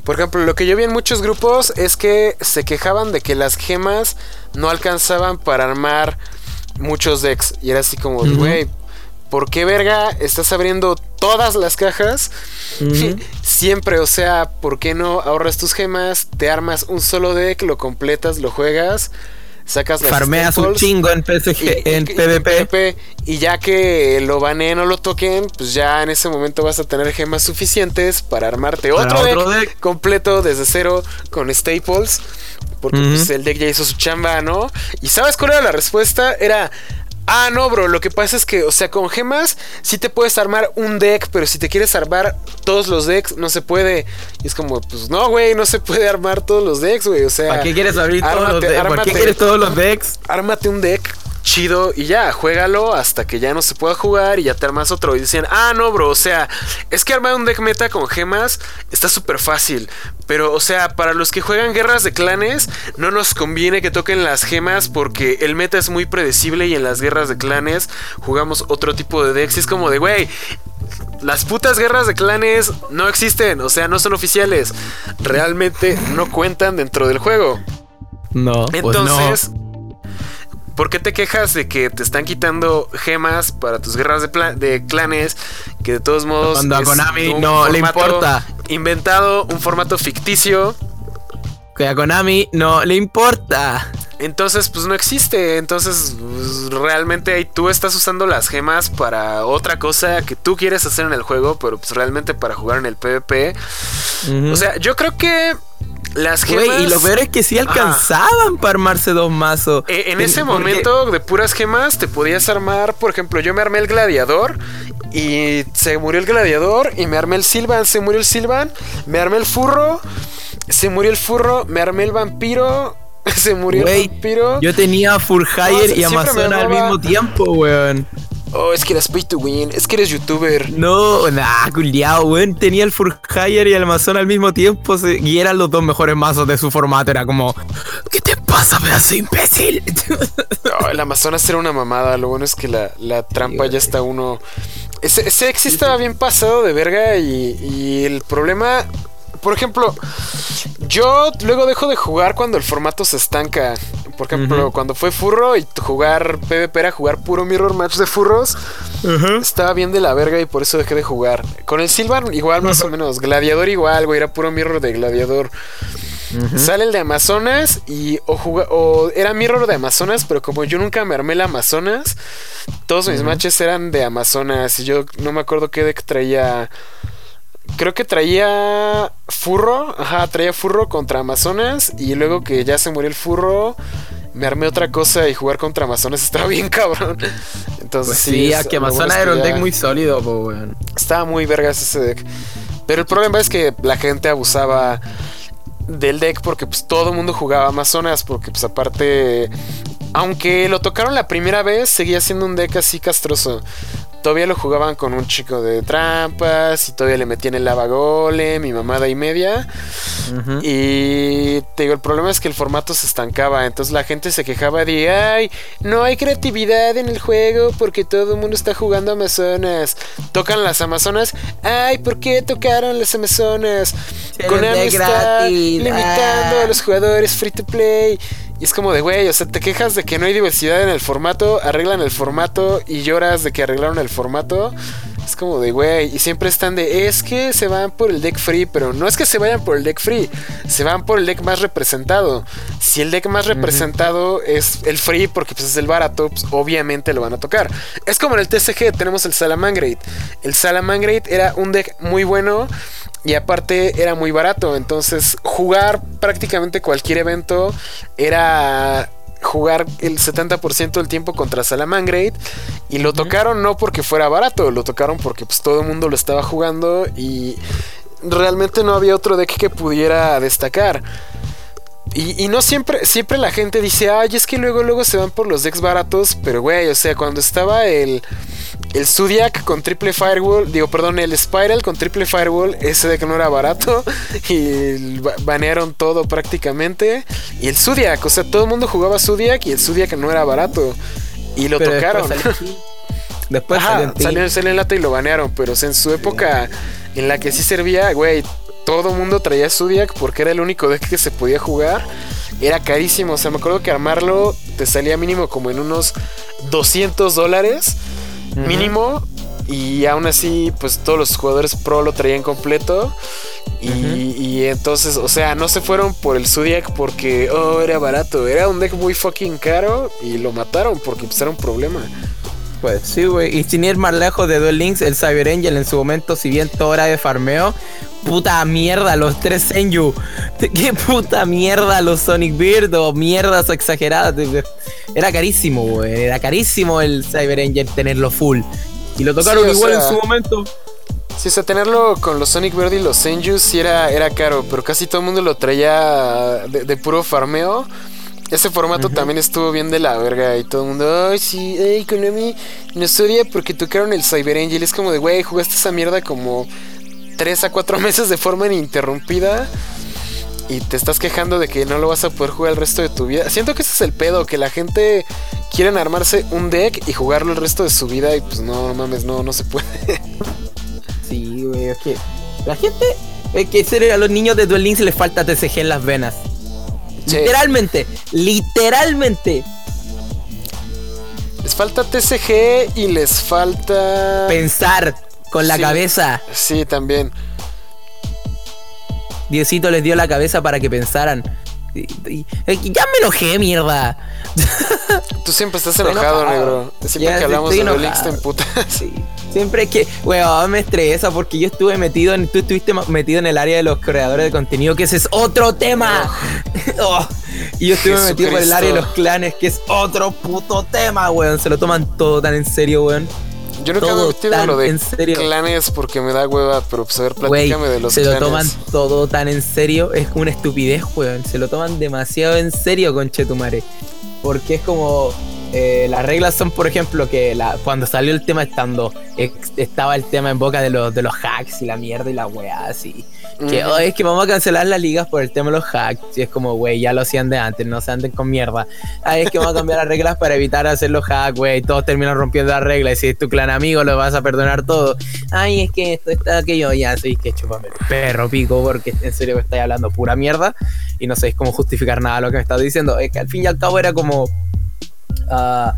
por ejemplo, lo que yo vi en muchos grupos es que se quejaban de que las gemas no alcanzaban para armar muchos decks. Y era así como, güey, ¿por qué verga estás abriendo todas las cajas? Siempre, o sea, ¿por qué no ahorras tus gemas? Te armas un solo deck, lo completas, lo juegas sacas las Farmeas un chingo en PSG, en, PvP. Y ya que lo baneen o lo toquen, pues ya en ese momento vas a tener gemas suficientes para armarte otro, deck, completo desde cero con staples. Porque pues, el deck ya hizo su chamba, ¿no? ¿Y sabes cuál era la respuesta? Era Ah, no, bro, lo que pasa es que, o sea, con gemas sí te puedes armar un deck, pero si te quieres armar todos los decks, no se puede. Y es como, pues no, güey, no se puede armar todos los decks, güey. O sea, ¿para qué quieres abrir todos los decks? ¿Para qué quieres todos los decks? Ármate un deck chido y ya, juégalo hasta que ya no se pueda jugar y ya te armas otro. Y decían, ah, no, bro, o sea, es que armar un deck meta con gemas está súper fácil. Pero, o sea, para los que juegan guerras de clanes, no nos conviene que toquen las gemas porque el meta es muy predecible y en las guerras de clanes jugamos otro tipo de decks. Y es como de, güey, las putas guerras de clanes no existen, o sea, no son oficiales. Realmente no cuentan dentro del juego. No, pues entonces. ¿Por qué te quejas de que te están quitando gemas para tus guerras de, de clanes? Que de todos modos. Cuando a Konami no le importa. Inventado un formato ficticio. Que a Konami no le importa. Entonces, pues no existe. Entonces, pues, realmente ahí tú estás usando las gemas para otra cosa que tú quieres hacer en el juego, pero pues realmente para jugar en el PvP. O sea, yo creo que las gemas. y lo peor es que sí alcanzaban para armarse dos mazos. Eh, en, ese momento de puras gemas te podías armar, por ejemplo, yo me armé el gladiador y se murió el gladiador y me armé el Silvan, se murió el Silvan, me armé el furro, se murió el furro, me armé el vampiro, se murió el vampiro. Yo tenía Furhire y Amazon al mismo tiempo, weón. Oh, es que eras pay to win. Es que eres youtuber. No, nah, culiao, weón. Tenía el Furhire y el Amazon al mismo tiempo. Y eran los dos mejores mazos de su formato. Era como, ¿qué te pasa, pedazo imbécil? No, el Amazonas era una mamada. Lo bueno es que la, la trampa ya está uno. Ese, ese X estaba bien pasado de verga. Y, y el problema por ejemplo, yo luego dejo de jugar cuando el formato se estanca. Por ejemplo, cuando fue furro y jugar PvP era jugar puro mirror match de furros, estaba bien de la verga y por eso dejé de jugar. Con el Silvan igual más o menos, Gladiador igual, güey, era puro mirror de Gladiador. Sale el de Amazonas y o, o, era mirror de Amazonas, pero como yo nunca me armé el Amazonas, todos mis matches eran de Amazonas y yo no me acuerdo qué deck traía creo que traía furro, ajá, traía furro contra Amazonas y luego que ya se murió el furro, me armé otra cosa y jugar contra Amazonas estaba bien cabrón. Entonces pues sí, que Amazonas era un deck muy sólido, Estaba muy vergas ese deck. Pero el problema es que la gente abusaba del deck porque pues todo el mundo jugaba Amazonas porque pues aparte aunque lo tocaron la primera vez seguía siendo un deck así castroso todavía lo jugaban con un chico de trampas y todavía le metían el lava golem mi mamada y media. Y te digo, el problema es que el formato se estancaba, entonces la gente se quejaba de, ay, no hay creatividad en el juego porque todo el mundo está jugando Amazonas. Tocan las Amazonas, ay, ¿por qué tocaron las Amazonas? Con está limitando a ah. los jugadores free to play. Y es como de, güey, o sea, te quejas de que no hay diversidad en el formato, arreglan el formato y lloras de que arreglaron el formato. Es como de, güey, y siempre están de, es que se van por el deck free, pero no es que se vayan por el deck free, se van por el deck más representado. Si el deck más representado es el free, porque pues es el barato, pues obviamente lo van a tocar. Es como en el TCG, tenemos el Salamangreat. El Salamangreat era un deck muy bueno y aparte era muy barato, entonces jugar prácticamente cualquier evento era jugar el 70% del tiempo contra Salamangreat y lo tocaron no porque fuera barato, lo tocaron porque pues todo el mundo lo estaba jugando y realmente no había otro deck que pudiera destacar. Y, no siempre, siempre la gente dice, ay, es que luego, luego se van por los decks baratos, pero güey, o sea, cuando estaba el, el Zodiac con triple Firewall, digo, perdón, el Spiral con triple Firewall, ese deck no era barato y banearon todo prácticamente. Y el Zodiac, o sea, todo el mundo jugaba Zodiac y el Zodiac no era barato. Y lo tocaron. Después salió, salió, en lata y lo banearon, pero en su época en la que sí servía, güey, todo mundo traía Zodiac porque era el único deck que se podía jugar. Era carísimo, o sea, me acuerdo que armarlo te salía mínimo como en unos 200 dólares. Mínimo. Y aún así, pues todos los jugadores pro lo traían completo. Y, entonces, o sea, no se fueron por el Zodiac porque, oh, era barato. Era un deck muy fucking caro y lo mataron porque pues, era un problema. Pues sí, güey. Y sin ir más lejos de Duel Links, el Cyber Angel en su momento, si bien todo era de farmeo, puta mierda, los tres Senju. Qué puta mierda los Sonic Bird o mierdas exageradas. Era carísimo, güey. Era carísimo el Cyber Angel tenerlo full. Y lo tocaron igual en su momento. Sí, o sea, tenerlo con los Sonic Bird y los Senju sí era, era caro, pero casi todo el mundo lo traía de puro farmeo. Ese formato también estuvo bien de la verga y todo el mundo, ay, sí, ay, Konami nos odia porque tocaron el Cyber Angel. Es como de, güey, jugaste esa mierda como 3 a 4 meses de forma ininterrumpida y te estás quejando de que no lo vas a poder jugar el resto de tu vida. Siento que ese es el pedo, que la gente quiere armarse un deck y jugarlo el resto de su vida y pues no, no mames, no, no se puede. Sí, güey, es que la gente, es que a los niños de Duel Links les falta TCG en las venas. Literalmente, literalmente. Les falta TCG y les falta... Pensar con la cabeza. Sí, también. Diosito les dio la cabeza para que pensaran. ya me enojé, mierda. Tú siempre estás enojado, negro. Siempre que hablamos de Links te puta. Sí. Siempre que, weón, me estresa porque yo estuve metido en, tú estuviste metido en el área de los creadores de contenido, que ese es otro tema. Oh. Y yo estuve metido en el área de los clanes, que es otro puto tema, weón. Se lo toman todo tan en serio, weón. Yo nunca me he metido en lo de en serio. clanes porque me da hueva, pero pues a ver, platícame de los se Se lo toman todo tan en serio, es una estupidez, weón. Se lo toman demasiado en serio, conchetumare. Porque es como eh, las reglas son, por ejemplo, que la, cuando salió el tema estando, estaba el tema en boca de los, de los hacks y la mierda y la weá, así. Que oh, es que vamos a cancelar las ligas por el tema de los hacks. Y es como, güey, ya lo hacían de antes, no se anden con mierda. Ay, es que vamos a cambiar las reglas para evitar hacer los hacks, güey. Todos terminan rompiendo las reglas. Y si es tu clan amigo, lo vas a perdonar todo. Ay, es que esto está aquello, ya, soy que chupame perro pico, porque en serio me estáis hablando pura mierda. Y no sabéis cómo justificar nada de lo que me estás diciendo. Es que al fin y al cabo era como Ah,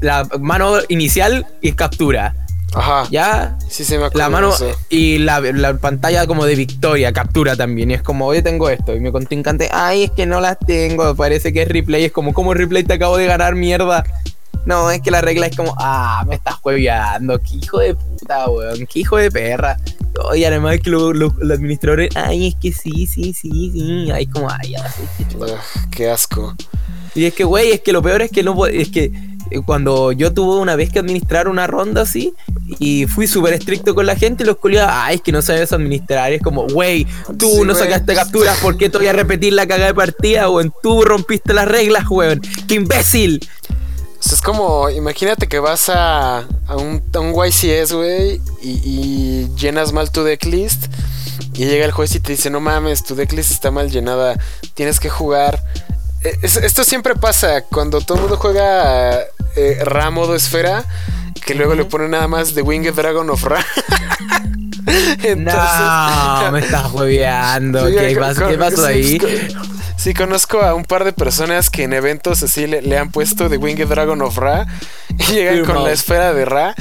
la mano inicial y captura. Ajá. ¿Ya? Sí, se me La mano y la, pantalla como de victoria, captura también. Y es como, oye, tengo esto. Y mi contrincante, ay, es que no las tengo. Parece que es replay. Es como, ¿cómo replay te acabo de ganar, mierda? No, es que la regla es como, ah, me estás juegueando. Qué hijo de puta, weón. Qué hijo de perra. Y además que los administradores, ay, es que sí, sí, sí, sí. Ay, como, ay, ya, qué asco. Y es que, güey, es que lo peor es que no es que eh, cuando yo tuve una vez que administrar una ronda así y fui súper estricto con la gente, los culiados, ay, es que no sabes administrar. es como, güey, tú no sacaste capturas, ¿por qué te voy a repetir la cagada de partida? O en tú rompiste las reglas, weón. ¡Qué imbécil! Es como, imagínate que vas a, a, un, a un YCS, güey, y, y, llenas mal tu decklist. Y llega el juez y te dice, no mames, tu decklist está mal llenada, tienes que jugar esto siempre pasa cuando todo el mundo juega eh, Ra modo esfera, que luego le pone nada más The Winged Dragon of Ra. no, me estás juegueando. ¿Qué, pasó ahí? Sí, conozco a un par de personas que en eventos así le, han puesto The Winged Dragon of Ra y llegan con la esfera de Ra.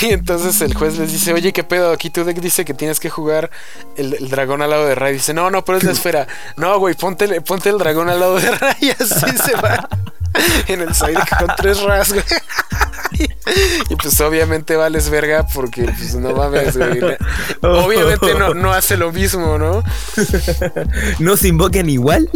Y entonces el juez les dice: Oye, ¿qué pedo? Aquí tu deck dice que tienes que jugar el, dragón al lado de Ra. Y dice: No, no, pero es la esfera. No, güey, ponte, ponte el dragón al lado de Ra y así se va en el side con tres Ras, güey. Y pues obviamente vales verga porque pues no mames, güey. Obviamente no, no hace lo mismo, ¿no? no se invocan igual.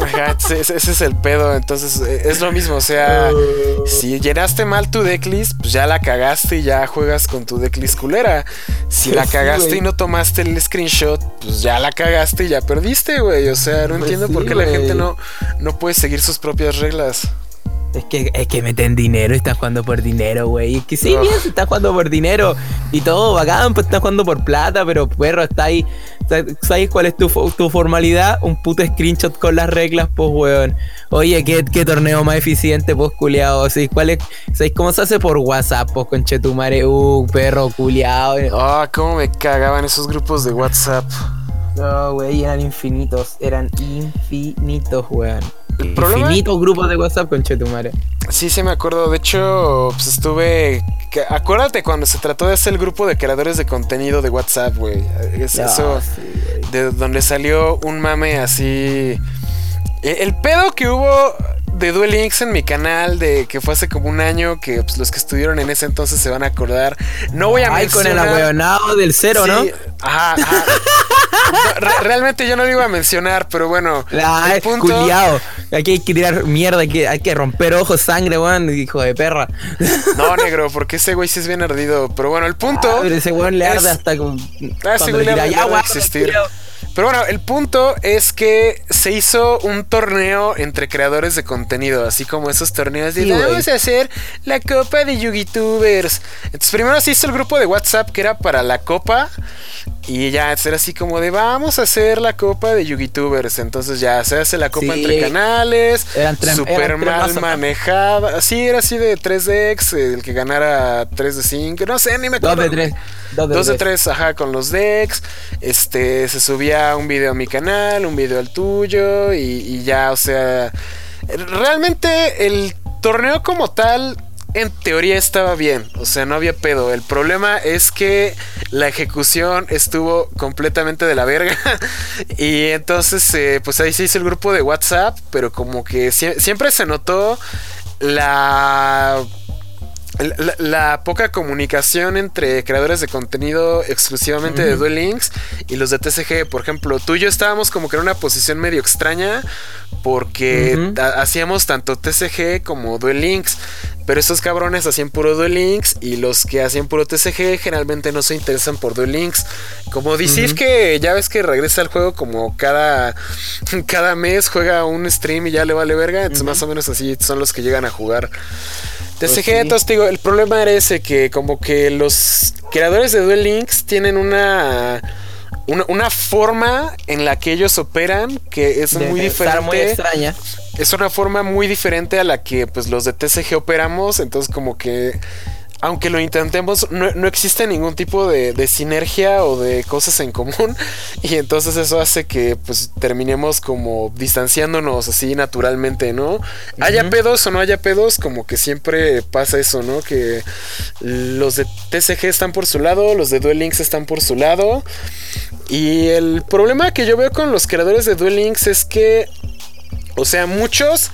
Ajá, ese, es el pedo. Entonces e, es lo mismo. O sea, oh. si llenaste mal tu decklist, pues ya la cagaste y ya juegas con tu decklist culera. Si la cagaste y no tomaste el screenshot, pues ya la cagaste y ya perdiste, güey. O sea, no pues entiendo por qué la gente no, no puede seguir sus propias reglas. Es que, es que meten dinero y estás jugando por dinero, güey. Es que sí, bien, si estás jugando por dinero y todo bacán, pues estás jugando por plata, pero perro, está ahí. ¿Sabes cuál es tu, tu formalidad? Un puto screenshot con las reglas, pues, weón. Oye, ¿qué, qué torneo más eficiente, pues, culiado? ¿Sabéis cuál es? ¿Sabéis cómo se hace por WhatsApp, pues, con Chetumare? Uh, perro, culiado. Ah, cómo me cagaban esos grupos de WhatsApp. No, güey, eran infinitos. Eran infinitos, weón. El Infinito grupos de WhatsApp con Chetumare. Sí, sí me acuerdo. De hecho, pues estuve. Acuérdate cuando se trató de hacer el grupo de creadores de contenido de WhatsApp, güey. Es eso. de donde salió un mame así. E, el pedo que hubo de Duel Links en mi canal de que fue hace como un año que pues, los que estuvieron en ese entonces se van a acordar. No voy a Ay, con el ahueonado del cero, ¿no? Ajá, ajá. realmente yo no lo iba a mencionar, pero bueno. Ah, el punto... Culiao. Aquí hay que tirar mierda, hay que, hay que romper ojos, sangre, weón, hijo de perra. No, negro, porque ese güey sí es bien ardido. Pero bueno, el punto. Ah, pero ese weón le arde hasta con. Ah, ese güey le arde, ya, existir. Pero bueno, el punto es que se hizo un torneo entre creadores de contenido, así como esos torneos de vamos a hacer la copa de YouTubers. Entonces primero se hizo el grupo de WhatsApp que era para la copa y ya era así como de vamos a hacer la copa de YouTubers. Entonces ya se hace la copa entre canales, super mal manejada. Sí, era así de 3 decks, el que ganara 3 de 5, no sé, ni me acuerdo. 2 de 3. 2 de 3, ajá, con los decks. Este, se subía un video a mi canal, un video al tuyo y, ya, o sea, realmente el torneo como tal en teoría estaba bien, o sea, no había pedo. El problema es que la ejecución estuvo completamente de la verga. y entonces, eh, pues ahí se hizo el grupo de WhatsApp, pero como que siempre se notó la la, poca comunicación entre creadores de contenido exclusivamente de Duel Links y los de TCG. Por ejemplo, tú y yo estábamos como que en una posición medio extraña porque hacíamos tanto TCG como Duel Links. Pero estos cabrones hacían puro Duel Links y los que hacían puro TCG generalmente no se interesan por Duel Links. Como decir que ya ves que regresa al juego como cada, cada mes juega un stream y ya le vale verga. Entonces más o menos así son los que llegan a jugar. TCG, pues entonces digo, el problema era ese que como que los creadores de Duel Links tienen una, una, forma en la que ellos operan que es muy diferente. muy extraña. Es una forma muy diferente a la que pues los de TCG operamos, entonces como que aunque lo intentemos, no, existe ningún tipo de, sinergia o de cosas en común. Y entonces eso hace que pues terminemos como distanciándonos así naturalmente, ¿no? Haya pedos o no haya pedos, como que siempre pasa eso, ¿no? Que los de TCG están por su lado, los de Duel Links están por su lado. Y el problema que yo veo con los creadores de Duel Links es que, o sea, muchos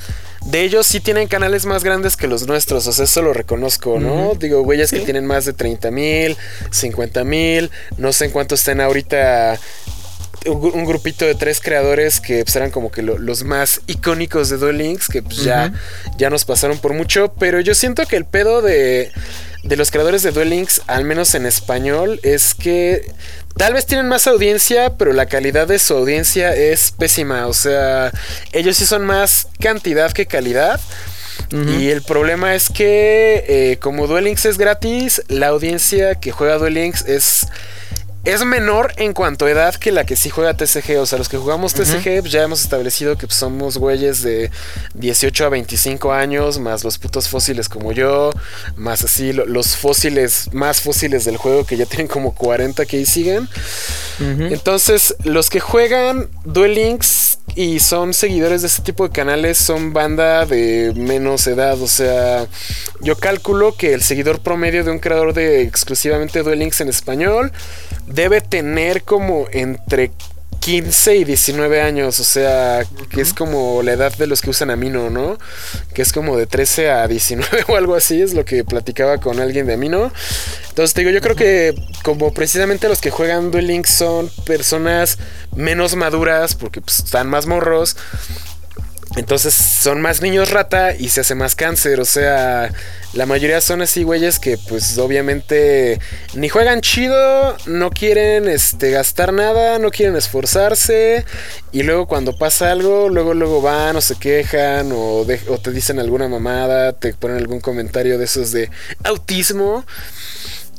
de ellos sí tienen canales más grandes que los nuestros, o sea, eso lo reconozco, ¿no? Digo, güeyes que tienen más de 30 mil, 50 mil, no sé en cuánto estén ahorita un, grupito de tres creadores que pues, eran como que los más icónicos de Duel Links, que pues, ya, ya nos pasaron por mucho, pero yo siento que el pedo de, de los creadores de Duel Links, al menos en español, es que Tal vez tienen más audiencia, pero la calidad de su audiencia es pésima. O sea, ellos sí son más cantidad que calidad. Y el problema es que eh, como Duel Links es gratis, la audiencia que juega Duel Links es es menor en cuanto a edad que la que sí juega TCG. O sea, los que jugamos TCG pues, ya hemos establecido que pues, somos güeyes de 18 a 25 años, más los putos fósiles como yo, más así los fósiles más fósiles del juego que ya tienen como 40 que ahí siguen. Entonces, los que juegan Duel Links y son seguidores de este tipo de canales son banda de menos edad. O sea, yo calculo que el seguidor promedio de un creador de exclusivamente Duel en español debe tener como entre 15 y 19 años, o sea, que es como la edad de los que usan Amino, ¿no? Que es como de 13 a 19 o algo así, es lo que platicaba con alguien de Amino. Entonces te digo, yo creo que como precisamente los que juegan Duel Links son personas menos maduras, porque pues, están más morros, entonces son más niños rata y se hace más cáncer. O sea, la mayoría son así, güeyes, que pues obviamente ni juegan chido, no quieren este, gastar nada, no quieren esforzarse. Y luego cuando pasa algo, luego luego van o se quejan o, o te dicen alguna mamada, te ponen algún comentario de esos de autismo.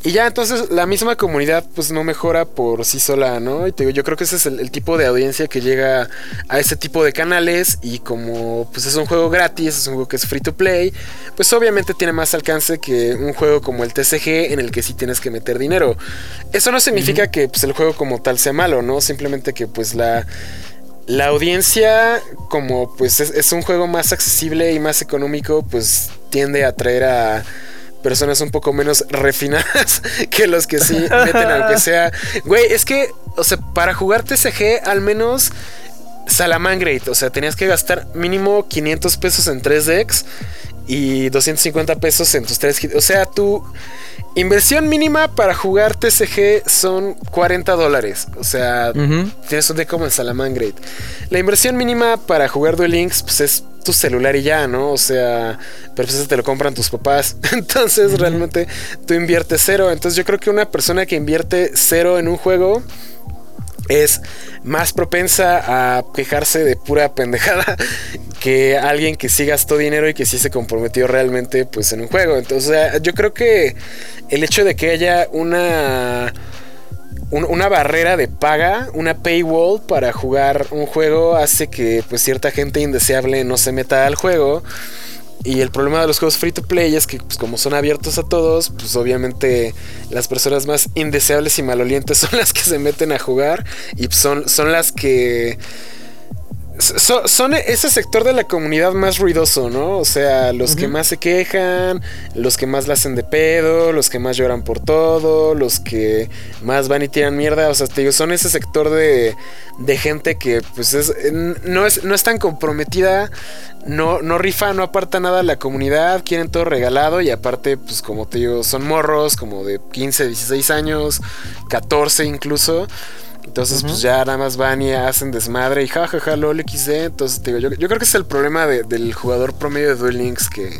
Y ya entonces la misma comunidad pues no mejora por sí sola, ¿no? Y te digo, yo creo que ese es el, tipo de audiencia que llega a ese tipo de canales y como pues es un juego gratis, es un juego que es free to play, pues obviamente tiene más alcance que un juego como el TCG en el que sí tienes que meter dinero. Eso no significa que pues, el juego como tal sea malo, ¿no? Simplemente que pues la la audiencia, como pues es, un juego más accesible y más económico, pues tiende a atraer a personas un poco menos refinadas que los que sí meten aunque sea. Güey, es que, o sea, para jugar TCG al menos Salamangreat, o sea, tenías que gastar mínimo 500 pesos en 3 decks y 250 pesos en tus 3 O sea, tu inversión mínima para jugar TCG son 40 dólares. O sea, tienes un deck como el Salamangreat. La inversión mínima para jugar Duel Links pues es tu celular y ya, ¿no? O sea, pero pues eso te lo compran tus papás. Entonces, realmente tú inviertes cero. Entonces, yo creo que una persona que invierte cero en un juego es más propensa a quejarse de pura pendejada que alguien que sí gastó dinero y que sí se comprometió realmente pues en un juego. Entonces yo creo que el hecho de que haya una una barrera de paga, una paywall para jugar un juego hace que pues cierta gente indeseable no se meta al juego. Y el problema de los juegos free to play es que, pues, como son abiertos a todos, pues obviamente las personas más indeseables y malolientes son las que se meten a jugar y son, son las que son ese sector de la comunidad más ruidoso, ¿no? O sea, los que más se quejan, los que más la hacen de pedo, los que más lloran por todo, los que más van y tiran mierda. O sea, te digo, son ese sector de, de gente que pues es, no, es, no es tan comprometida, no, no rifa, no aparta nada a la comunidad, quieren todo regalado y aparte, pues como te digo, son morros como de 15, 16 años, 14 incluso. Entonces, pues ya nada más van y hacen desmadre y jajaja, ja, ja, LOL XD. Entonces, digo, yo, yo, creo que es el problema del jugador promedio de Duel Links que.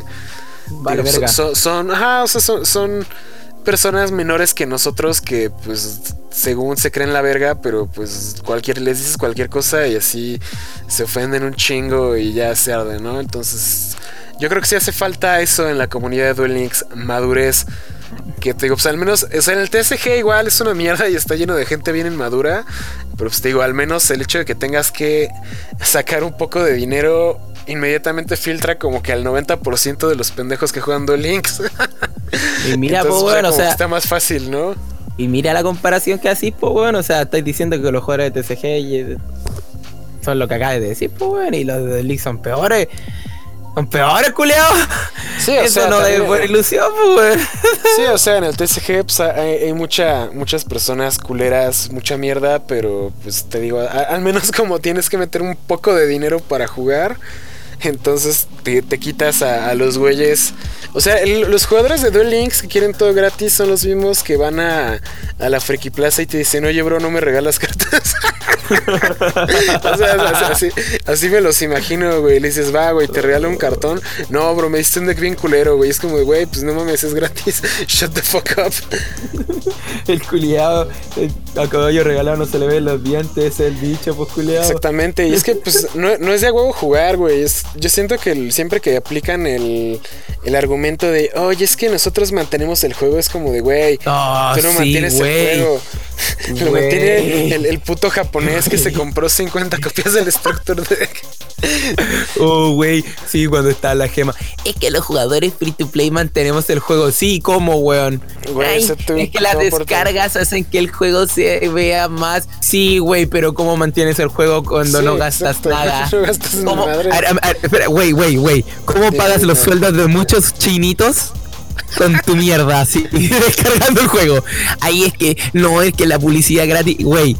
Vale, verga. Son, ajá, o sea, son, son personas menores que nosotros que, pues, según se creen la verga, pero pues cualquier, les dices cualquier cosa y así se ofenden un chingo y ya se arde, ¿no? Entonces, yo creo que sí hace falta eso en la comunidad de Duel Links, madurez que te digo, pues al menos, o sea, en el TSG igual es una mierda y está lleno de gente bien inmadura. Pero pues te digo, al menos el hecho de que tengas que sacar un poco de dinero inmediatamente filtra como que al 90% de los pendejos que juegan Duel Links. Y mira, pues, bueno, o sea, está más fácil, ¿no? Y mira la comparación que así, pues bueno, o sea, estáis diciendo que los jugadores de TCG son lo que acabas de decir, pues bueno, y los de League son peores. Son peores, culiados. Sí, o Eso sea, no es buena ilusión, pues, Sí, o sea, en el TCG pues, hay, mucha, muchas personas culeras, mucha mierda, pero pues te digo, al menos como tienes que meter un poco de dinero para jugar, entonces te, quitas a, los güeyes. O sea, los jugadores de Duel Links que quieren todo gratis son los mismos que van a, a la Friki Plaza y te dicen, oye, bro, no me regalas cartas. o sea, así, así, me los imagino, güey. Le dices, va, güey, te regalo un cartón. No, bro, me diste un deck bien culero, güey. Es como, güey, pues no mames, es gratis. Shut the fuck up. el culiado, a caballo regalado no se le ven los dientes, el bicho, pues culiado. Exactamente, y es que, pues, no, no es de huevo jugar, güey. Es, yo siento que siempre que aplican el, el argumento de, oye, es que nosotros mantenemos el juego, es como de, güey, ah, tú no mantienes el juego. Lo mantiene el, puto japonés que se compró 50 copias del Structure Deck. Oh, güey, sí, cuando está la gema. Es que los jugadores free to play mantenemos el juego. Sí, ¿cómo, weón? es que las descargas hacen que el juego se vea más. Sí, güey, pero ¿cómo mantienes el juego cuando no gastas nada? No gastas Espera, güey, güey, güey. ¿Cómo pagas los sueldos de muchos chinitos? Con tu mierda así descargando el juego. Ahí es que no es que la publicidad gratis, güey.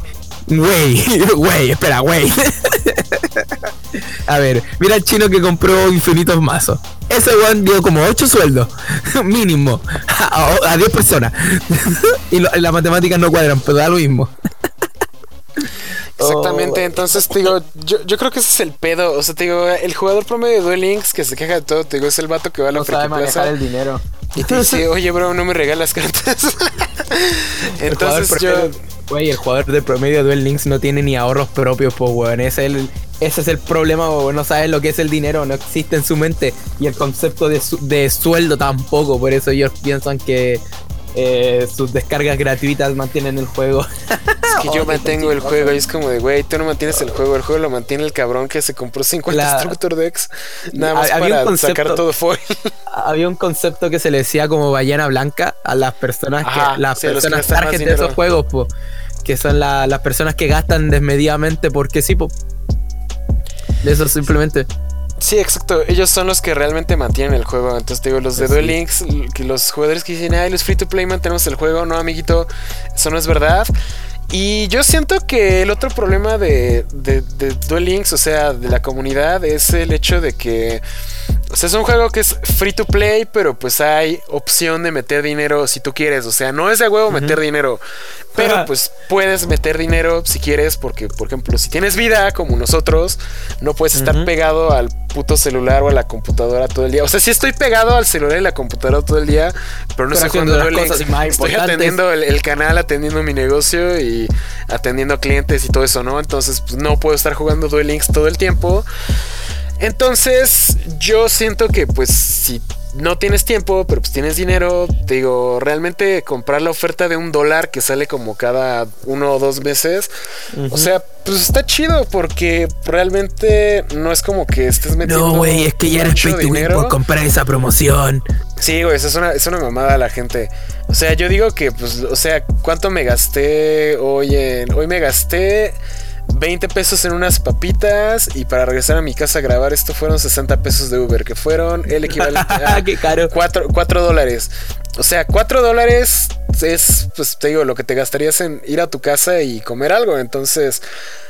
Güey, güey, espera, güey. A ver, mira el chino que compró infinitos mazos. Ese weón dio como 8 sueldos, mínimo, a, 10 personas. y las matemáticas no cuadran, pero da lo mismo. Exactamente, oh, entonces te digo, yo, yo, creo que ese es el pedo. O sea, te digo, el jugador promedio de Duel Links que se queja de todo, te digo, es el vato que va a la no el dinero. Y te dice, oye, bro, no me regalas cartas. entonces yo. Güey, el jugador de promedio de Duel Links no tiene ni ahorros propios, pues, weón. Ese es el, ese es el problema, weón. No sabes lo que es el dinero, no existe en su mente. Y el concepto de, de sueldo tampoco. Por eso ellos piensan que eh, sus descargas gratuitas mantienen el juego. Es que yo mantengo el juego y es como de, güey, tú no mantienes el juego, el juego lo mantiene el cabrón que se compró 50 Structure Decks nada más para sacar todo foil. Había un concepto que se le decía como ballena blanca a las personas que las personas de esos juegos, que son las personas que gastan desmedidamente porque sí, Eso simplemente. Sí, exacto. Ellos son los que realmente mantienen el juego. Entonces, digo, los de Duel Links, los jugadores que dicen, ay, los free to play mantenemos el juego. No, amiguito, eso no es verdad. Y yo siento que el otro problema de, de, de Duel Links, o sea, de la comunidad, es el hecho de que o sea, es un juego que es free to play, pero pues hay opción de meter dinero si tú quieres. O sea, no es de huevo meter dinero, pero pues puedes meter dinero si quieres, porque, por ejemplo, si tienes vida como nosotros, no puedes estar pegado al puto celular o a la computadora todo el día. O sea, sí estoy pegado al celular y la computadora todo el día, pero no estoy jugando Estoy atendiendo el, canal, atendiendo mi negocio y atendiendo clientes y todo eso, ¿no? Entonces, pues, no puedo estar jugando Duel Links todo el tiempo. Entonces, yo siento que pues si no tienes tiempo, pero pues tienes dinero, te digo, realmente comprar la oferta de un dólar que sale como cada uno o dos meses, o sea, pues está chido porque realmente no es como que estés metiendo. No, güey, es que ya eres dinero por comprar esa promoción. Sí, güey, eso es una, es una mamada a la gente. O sea, yo digo que, pues, o sea, ¿cuánto me gasté hoy en. Hoy me gasté 20 pesos en unas papitas y para regresar a mi casa a grabar esto fueron 60 pesos de Uber, que fueron el equivalente a Qué caro. 4, 4 dólares. O sea, 4 dólares es, pues te digo, lo que te gastarías en ir a tu casa y comer algo. Entonces,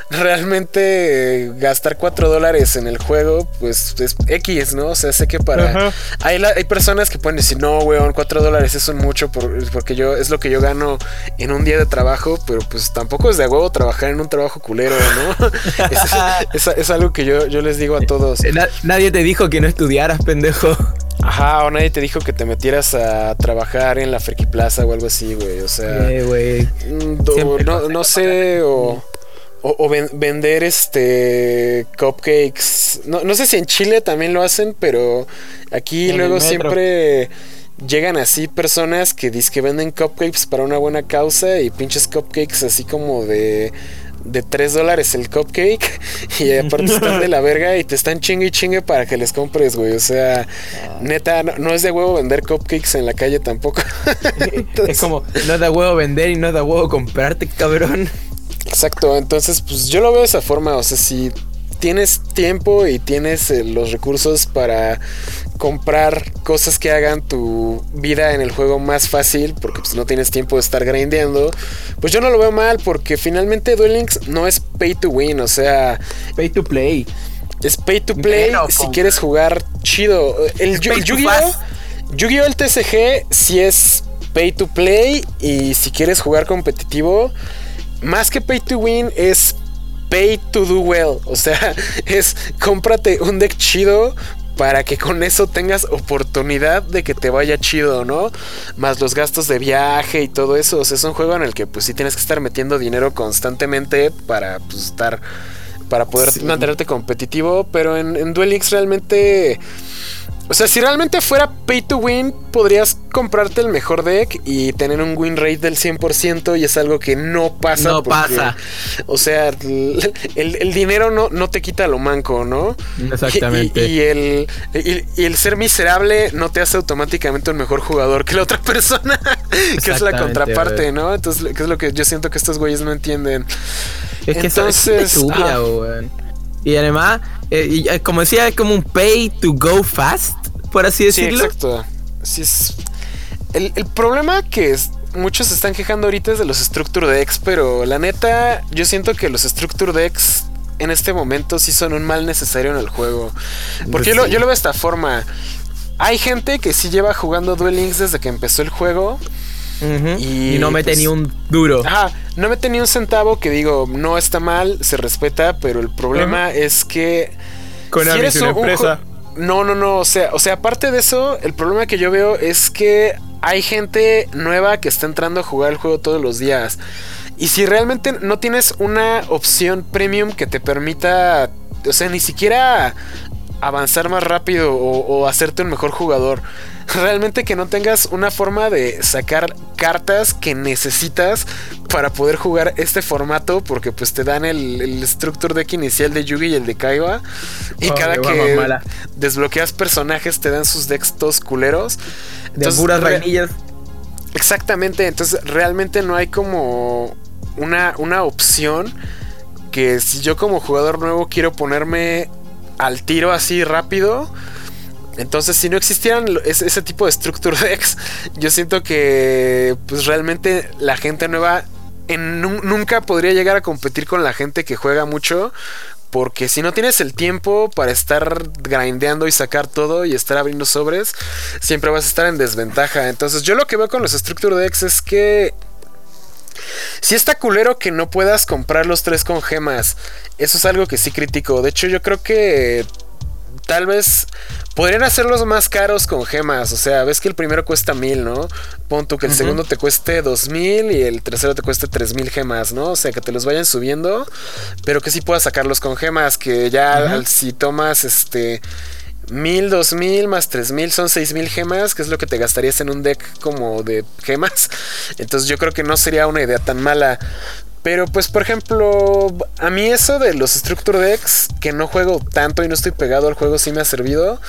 realmente gastar 4 dólares en el juego, pues es X, ¿no? O sea, sé que para... Hay, hay personas que pueden decir, no, weón, 4 dólares es un mucho porque yo es lo que yo gano en un día de trabajo, pero pues tampoco es de huevo trabajar en un trabajo culero, ¿no? es, algo que yo, yo les digo a todos. nadie te dijo que no estudiaras, pendejo. Ajá, o nadie te dijo que te metieras a trabajar en la Friki Plaza o algo así, güey. O sea, güey. Mm, no, no sé, o... O, vender este cupcakes. No, no, sé si en Chile también lo hacen, pero aquí luego siempre llegan así personas que dicen que venden cupcakes para una buena causa y pinches cupcakes así como de de 3 dólares el cupcake y aparte están de la verga y te están chingue y chingue para que les compres, güey. O sea, ah. neta, no, es de huevo vender cupcakes en la calle tampoco. es como, no es de huevo vender y no es de huevo comprarte, cabrón. Exacto, entonces pues yo lo veo de esa forma, o sea, si tienes tiempo y tienes eh, los recursos para comprar cosas que hagan tu vida en el juego más fácil, porque pues no tienes tiempo de estar grindeando, pues yo no lo veo mal, porque finalmente Duel Links no es pay to win, o sea... Pay to play. Es pay to play si quieres jugar chido. El, Yu-Gi-Oh! Yu-Gi-Oh! el TCG si es pay to play y si quieres jugar competitivo más que pay to win, es pay to do well. O sea, es cómprate un deck chido para que con eso tengas oportunidad de que te vaya chido, ¿no? Más los gastos de viaje y todo eso. O sea, es un juego en el que pues sí tienes que estar metiendo dinero constantemente para pues, estar... Para poder mantenerte competitivo. Pero en, en Duel Links realmente o sea, si realmente fuera pay to win, podrías comprarte el mejor deck y tener un win rate del 100% y es algo que no pasa. No pasa. O sea, el, dinero no, no, te quita lo manco, ¿no? Exactamente. Y, el, y, el ser miserable no te hace automáticamente un mejor jugador que la otra persona, que es la contraparte, ¿no? Entonces, que es lo que yo siento que estos güeyes no entienden. Es que Entonces, es y además, eh, eh, como decía, es como un pay to go fast, por así decirlo. Sí, exacto. es... el, problema que es, muchos se están quejando ahorita es de los Structure Decks, pero la neta, yo siento que los Structure Decks en este momento sí son un mal necesario en el juego. Porque yo, lo, yo lo veo de esta forma. Hay gente que sí lleva jugando Duel Links desde que empezó el juego y, no mete pues, ni un duro. Ajá, no mete ni un centavo que digo, no está mal, se respeta, pero el problema es que... Con si eres una empresa. no, no, no, o sea, o sea, aparte de eso, el problema que yo veo es que hay gente nueva que está entrando a jugar el juego todos los días. Y si realmente no tienes una opción premium que te permita, o sea, ni siquiera avanzar más rápido o, hacerte un mejor jugador. Realmente que no tengas una forma de sacar cartas que necesitas para poder jugar este formato, porque pues te dan el, el Structure Deck inicial de Yugi y el de Kaiba. Y cada que desbloqueas personajes te dan sus decks todos culeros. De puras vainillas. Exactamente, entonces realmente no hay como una, una opción que si yo como jugador nuevo quiero ponerme al tiro así rápido. Entonces, si no existieran ese, tipo de structure decks, yo siento que pues realmente la gente nueva nunca podría llegar a competir con la gente que juega mucho. Porque si no tienes el tiempo para estar grindeando y sacar todo y estar abriendo sobres, siempre vas a estar en desventaja. Entonces, yo lo que veo con los Structure Decks es que si está culero que no puedas comprar los tres con gemas. Eso es algo que sí critico. De hecho, yo creo que tal vez podrían hacerlos más caros con gemas. O sea, ves que el primero cuesta mil, ¿no? Pon tú que el segundo te cueste dos mil y el tercero te cueste tres mil gemas, ¿no? O sea, que te los vayan subiendo, pero que sí puedas sacarlos con gemas. Que ya si tomas este Mil, dos mil más tres mil son seis mil gemas, que es lo que te gastarías en un deck como de gemas. Entonces yo creo que no sería una idea tan mala. Pero pues por ejemplo, a mí eso de los Structure Decks, que no juego tanto y no estoy pegado al juego, sí me ha servido.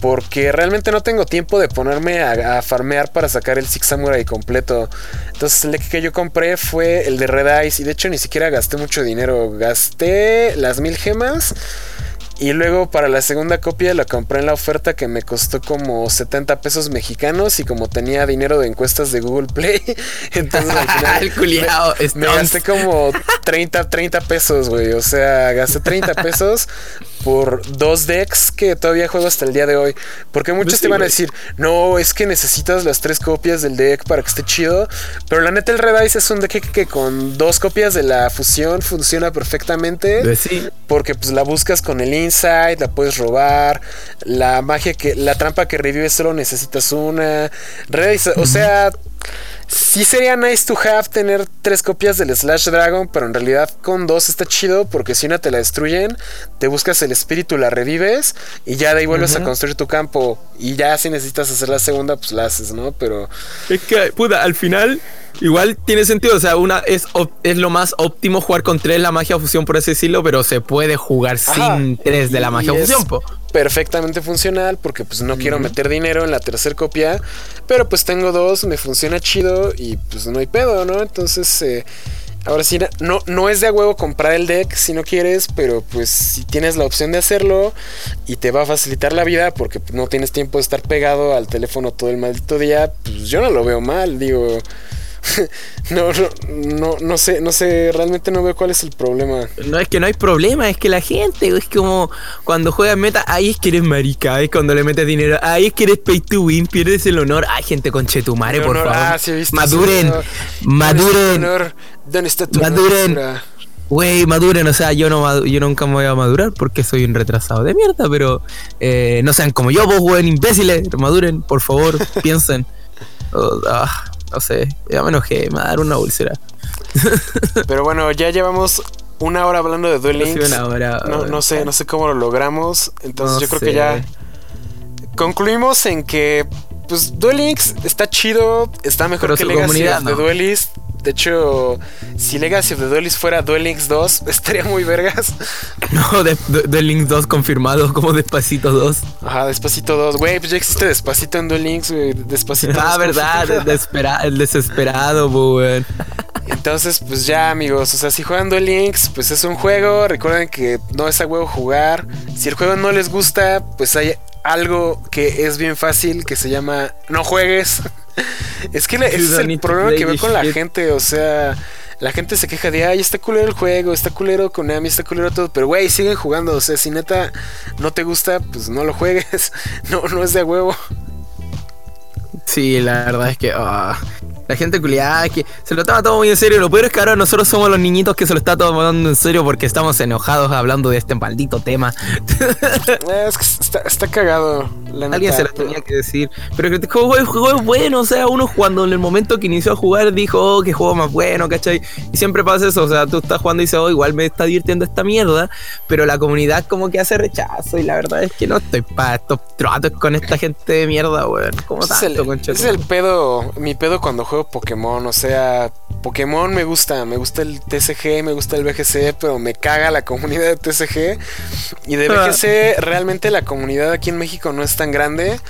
Porque realmente no tengo tiempo de ponerme a, farmear para sacar el Six Samurai completo. Entonces el deck que yo compré fue el de Red Eyes. Y de hecho ni siquiera gasté mucho dinero. Gasté las mil gemas. Y luego para la segunda copia la compré en la oferta que me costó como 70 pesos mexicanos y como tenía dinero de encuestas de Google Play, entonces al final me, gasté como 30, 30 pesos, güey. O sea, gasté 30 pesos por dos decks que todavía juego hasta el día de hoy. Porque muchos te van a decir, no, es que necesitas las tres copias del deck para que esté chido. Pero la neta, el Red Ice es un deck que, con dos copias de la fusión funciona perfectamente. Pues porque pues la buscas con el Insight, la puedes robar. La magia que, la trampa que revive solo necesitas una. Ice, o sea Sí sería nice to have tener tres copias del Slash Dragon, pero en realidad con dos está chido porque si una te la destruyen, te buscas el espíritu, la revives y ya de ahí vuelves a construir tu campo. Y ya si necesitas hacer la segunda, pues la haces, ¿no? Pero... Es que, puta, al final igual tiene sentido. O sea, una es, es lo más óptimo jugar con tres la magia fusión, por así decirlo, pero se puede jugar sin tres de la magia fusión, po perfectamente funcional porque pues no quiero meter dinero en la tercera copia, pero pues tengo dos, me funciona chido y pues no hay pedo, ¿no? Entonces, eh, ahora sí, no, no es de a huevo comprar el deck si no quieres, pero pues si tienes la opción de hacerlo y te va a facilitar la vida porque no tienes tiempo de estar pegado al teléfono todo el maldito día, pues yo no lo veo mal, digo... no, no, no, sé, no sé, realmente no veo cuál es el problema. No es que no hay problema, es que la gente, es como cuando juegas meta, ahí es que eres marica, es cuando le metes dinero, ahí es que eres pay to win, pierdes el honor. Ay, gente con chetumare, por favor. Ah, maduren, maduren. ¿Dónde está tu maduren. Güey, maduren, o sea, yo no yo nunca me voy a madurar porque soy un retrasado de mierda, pero eh, no sean como yo, vos, güey, imbéciles, maduren, por favor, piensen. Oh, ah. No sé, ya me enojé, me va a dar una úlcera. Pero bueno, ya llevamos una hora hablando de Duel Links. no, sé, no sé cómo lo logramos. Entonces yo creo que ya concluimos en que pues Duel Links está chido, está mejor que Legacy of the Duelist. De hecho, si Legacy of the Duelist fuera Duel Links 2, estaría muy vergas. No, de, Duel Links 2 confirmado como Despacito 2. Ajá, Despacito 2. Güey, pues ya existe Despacito en Duel Links, güey. Despacito Ah, verdad, el, desesperado, güey. Entonces, pues ya, amigos. O sea, si juegan Duel Links, pues es un juego. Recuerden que no es a huevo jugar. Si el juego no les gusta, pues hay algo que es bien fácil que se llama no juegues. es que ese es el problema que veo con la gente, o sea, la gente se queja de, ay, está culero el juego, está culero con Konami, está culero todo, pero güey, siguen jugando, o sea, si neta no te gusta, pues no lo juegues, no, no es de huevo. Sí, la verdad es que ah, la gente culiada que se lo toma todo muy en serio. Lo peor es que ahora nosotros somos los niñitos que se lo está tomando en serio porque estamos enojados hablando de este maldito tema. Eh, es que está, cagado. Alguien se lo tenía que decir. Pero que el juego, es bueno. O sea, uno cuando en el momento que inició a jugar dijo, oh, qué juego más bueno, ¿cachai? Y siempre pasa eso. O sea, tú estás jugando y dices, oh, igual me está divirtiendo esta mierda. Pero la comunidad como que hace rechazo. Y la verdad es que no estoy para estos tratos con esta gente de mierda, weón. Como tanto, es es el pedo, mi pedo cuando juego Pokémon. O sea, Pokémon me gusta, me gusta el TCG, me gusta el BGC, pero me caga la comunidad de TCG. Y de BGC, realmente la comunidad aquí en México no es tan grande.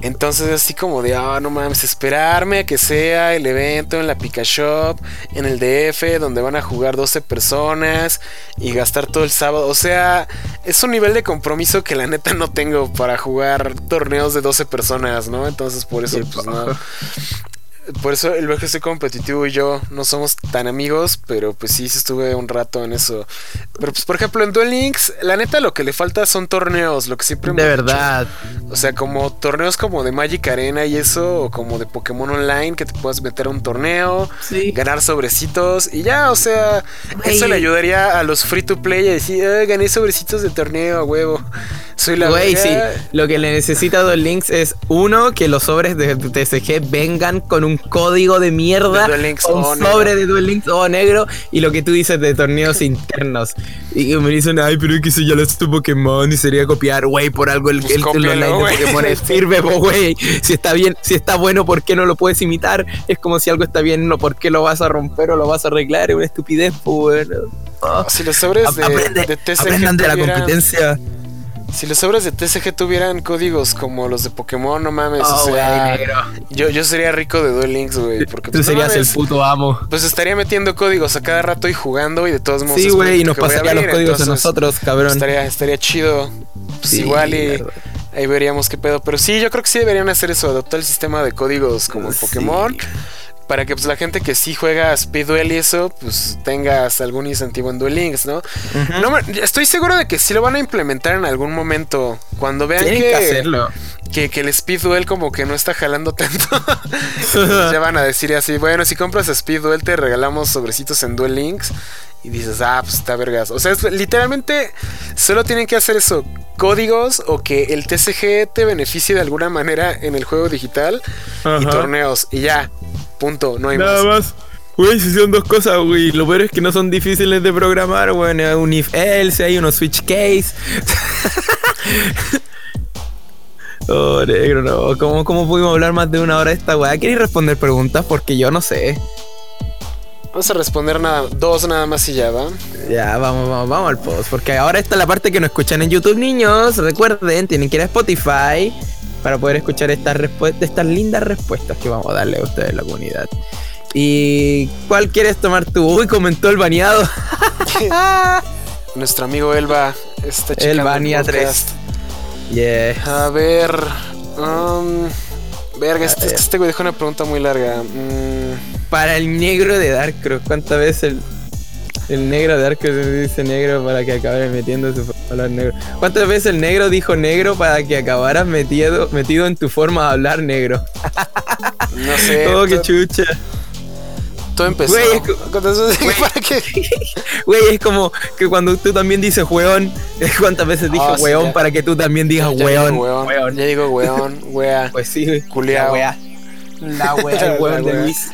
Entonces así como de, ah, no mames, esperarme a que sea el evento en la Pika Shop, en el DF, donde van a jugar 12 personas y gastar todo el sábado. O sea, es un nivel de compromiso que la neta no tengo para jugar torneos de 12 personas, ¿no? Entonces por eso, pues no por eso el VGC competitivo y yo no somos tan amigos, pero pues sí, estuve un rato en eso. Pero pues por ejemplo en Duel Links, la neta lo que le falta son torneos, lo que siempre De verdad. O sea, como torneos como de Magic Arena y eso, o como de Pokémon Online, que te puedas meter a un torneo, ganar sobrecitos y ya, o sea, eso le ayudaría a los free to play a decir, gané sobrecitos de torneo a huevo. Soy la Güey, sí. Lo que le necesita a Duel Links es uno, que los sobres de TCG vengan con un código de mierda. De un sobre de Duel Links o negro. Y lo que tú dices de torneos internos. Y me dicen, ay, pero es que eso ya lo es tu Pokémon y sería copiar, güey, por algo el, pues el, online de Pokémon sirve, güey. Si está bien, si está bueno, ¿por qué no lo puedes imitar? Es como si algo está bien, no, ¿por qué lo vas a romper o lo vas a arreglar? Es una estupidez, pues, bueno. Si los sobres de, aprende, de aprendan de la competencia. Si los sobres de TCG tuvieran códigos como los de Pokémon, no mames. o oh, sea, yo, yo sería rico de Duel Links, güey. Porque tú pues, serías el puto amo. Pues estaría metiendo códigos a cada rato y jugando y de todos modos. Sí, güey, y nos pasaría los códigos a nosotros, cabrón. Estaría, estaría chido. Pues igual y. Ahí veríamos qué pedo. Pero sí, yo creo que sí deberían hacer eso, adoptar el sistema de códigos como el Pokémon para que pues la gente que sí juega Speed Duel y eso, pues tengas algún incentivo en Duel Links, ¿no? no estoy seguro de que sí lo van a implementar en algún momento. Cuando vean que, hacerlo. que, el Speed Duel como que no está jalando tanto, ya van a decir así, bueno, si compras Speed Duel te regalamos sobrecitos en Duel Links. Y dices, ah, pues está vergas. O sea, literalmente solo tienen que hacer eso. Códigos o que el TCG te beneficie de alguna manera en el juego digital y torneos. Y ya, Punto, no hay Nada más. Güey, si son dos cosas, güey. Lo peor es que no son difíciles de programar, güey. Hay un if else, hay unos switch case. oh, negro, no. ¿Cómo, ¿Cómo pudimos hablar más de una hora de esta weá? ¿Queréis responder preguntas? Porque yo no sé. Vamos a responder nada, dos nada más y ya, ¿va? Ya, vamos, vamos, vamos al post. Porque ahora está la parte que no escuchan en YouTube, niños. Recuerden, tienen que ir a Spotify para poder escuchar estas, estas lindas respuestas que vamos a darle a ustedes la comunidad. ¿Y cuál quieres tomar tú? Uy, comentó el baneado. Nuestro amigo Elba está El banea 3. Yeah. A ver. Um, verga, este, este, güey dejó una pregunta muy larga. Mm. Para el negro de Darkross, ¿cuántas veces el, el negro de se dice negro para que acabe metiendo su forma de hablar negro. ¿Cuántas veces el negro dijo negro para que acabaras metido, metido en tu forma de hablar negro? No sé. Oh, qué chucha. Todo empezó. Güey, es, como que cuando tú también dices weón, ¿cuántas veces dije oh, weón para que tú también digas weón? weón? Ya digo weón, wea. Pues sí, culiao. La wea. La wea, el weón de Luis.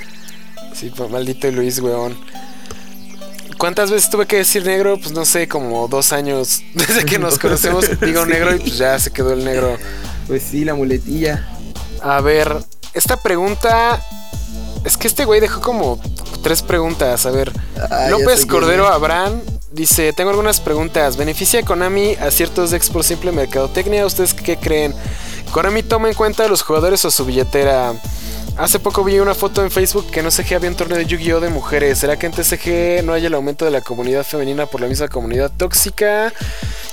Sí, pues, maldito Luis, weón. ¿Cuántas veces tuve que decir negro? Pues no sé, como dos años desde que nos conocemos. digo negro y pues ya se quedó el negro. Pues sí, la muletilla. A ver, esta pregunta. Es que este güey dejó como tres preguntas. A ver, ah, López Cordero Abraham dice: Tengo algunas preguntas. ¿Beneficia Konami a ciertos decks por simple mercadotecnia? ¿Ustedes qué creen? ¿Konami toma en cuenta a los jugadores o su billetera? Hace poco vi una foto en Facebook que no sé qué había un torneo de Yu-Gi-Oh de mujeres. ¿Será que en TCG no hay el aumento de la comunidad femenina por la misma comunidad tóxica?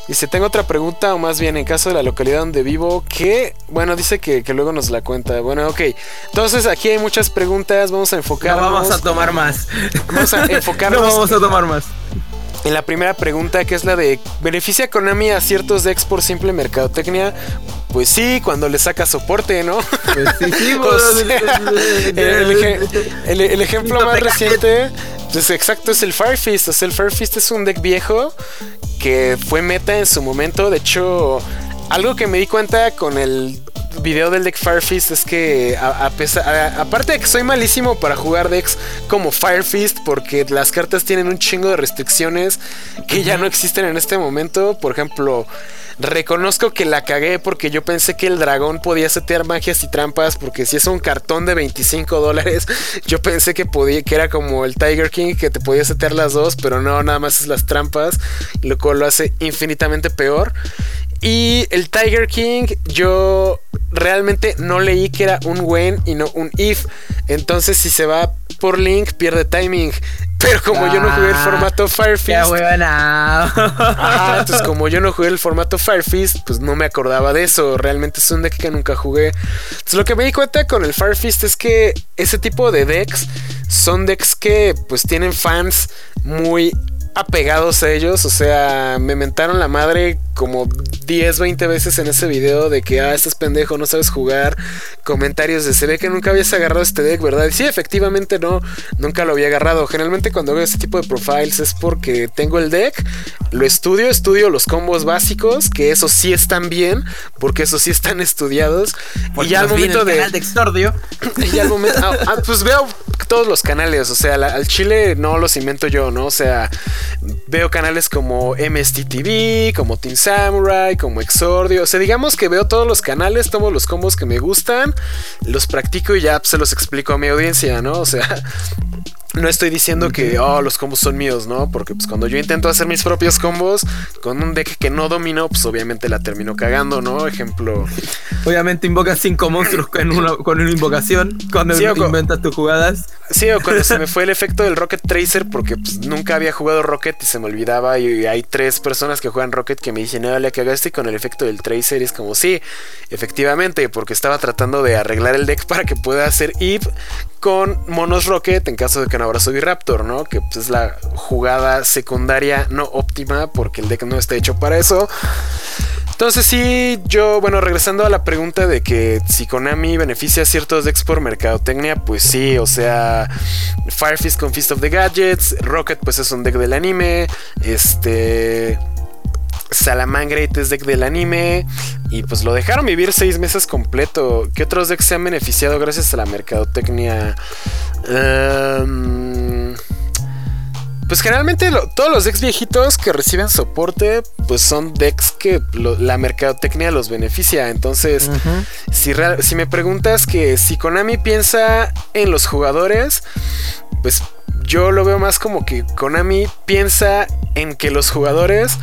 Y si tengo otra pregunta, o más bien en caso de la localidad donde vivo, que, bueno, dice que, luego nos la cuenta. Bueno, ok. Entonces aquí hay muchas preguntas, vamos a enfocarnos. No vamos a tomar más. Vamos a enfocarnos. no vamos a tomar más. En la primera pregunta, que es la de ¿beneficia Konami a ciertos decks por simple mercadotecnia? Pues sí, cuando le saca soporte, ¿no? Pues sí, sí, el, ejemplo más reciente, pues exacto, es el Firefist. O sea, el Firefist es un deck viejo que fue meta en su momento. De hecho, algo que me di cuenta con el video del deck Firefist es que a, aparte de que soy malísimo para jugar decks como Firefist porque las cartas tienen un chingo de restricciones que ya no existen en este momento, por ejemplo, Reconozco que la cagué porque yo pensé que el dragón podía setear magias y trampas. Porque si es un cartón de 25 dólares, yo pensé que podía, que era como el Tiger King, que te podía setear las dos, pero no, nada más es las trampas, lo cual lo hace infinitamente peor. Y el Tiger King, yo realmente no leí que era un when y no un if. Entonces, si se va por link, pierde timing. Pero como yo no jugué el ah, formato Firefist. Ajá, entonces como yo no jugué el formato Firefist, pues no me acordaba de eso. Realmente es un deck que nunca jugué. Entonces lo que me di cuenta con el Firefist es que ese tipo de decks son decks que pues tienen fans muy apegados a ellos. O sea, me mentaron la madre como 10, 20 veces en ese video de que, ah, estás pendejo, no sabes jugar. Comentarios de, se ve que nunca habías agarrado este deck, ¿verdad? Y sí, efectivamente no, nunca lo había agarrado. Generalmente cuando veo este tipo de profiles es porque tengo el deck, lo estudio, estudio los combos básicos, que esos sí están bien, porque esos sí están estudiados. y ya al momento de... Canal de y al momento... Ah, ah, pues veo todos los canales, o sea, al chile no los invento yo, ¿no? O sea, veo canales como MSTTV, como Team Samurai, como Exordio. O sea, digamos que veo todos los canales, tomo los combos que me gustan, los practico y ya se los explico a mi audiencia, ¿no? O sea, no estoy diciendo que oh, los combos son míos, ¿no? Porque pues cuando yo intento hacer mis propios combos con un deck que no domino, pues obviamente la termino cagando, ¿no? Ejemplo. Obviamente invocas cinco monstruos con una, con una invocación cuando inventas tus jugadas. Sí, o cuando se me fue el efecto del Rocket Tracer, porque pues, nunca había jugado Rocket y se me olvidaba. Y hay tres personas que juegan Rocket que me dicen, no, le cagaste con el efecto del Tracer. Y es como, sí, efectivamente, porque estaba tratando de arreglar el deck para que pueda hacer Eve con Monos Rocket en caso de que no abra Raptor, ¿no? Que pues, es la jugada secundaria no óptima porque el deck no está hecho para eso. Entonces sí, yo, bueno, regresando a la pregunta de que si Konami beneficia a ciertos decks por mercadotecnia, pues sí, o sea, Firefist con Fist of the Gadgets, Rocket pues es un deck del anime, este... Salamangreat es deck del anime. Y pues lo dejaron vivir seis meses completo. ¿Qué otros decks se han beneficiado gracias a la mercadotecnia? Em, pues generalmente todos los decks viejitos que reciben soporte, pues son decks que la mercadotecnia los beneficia. Entonces, si, si me preguntas que si Konami piensa en los jugadores, pues yo lo veo más como que Konami piensa en que los jugadores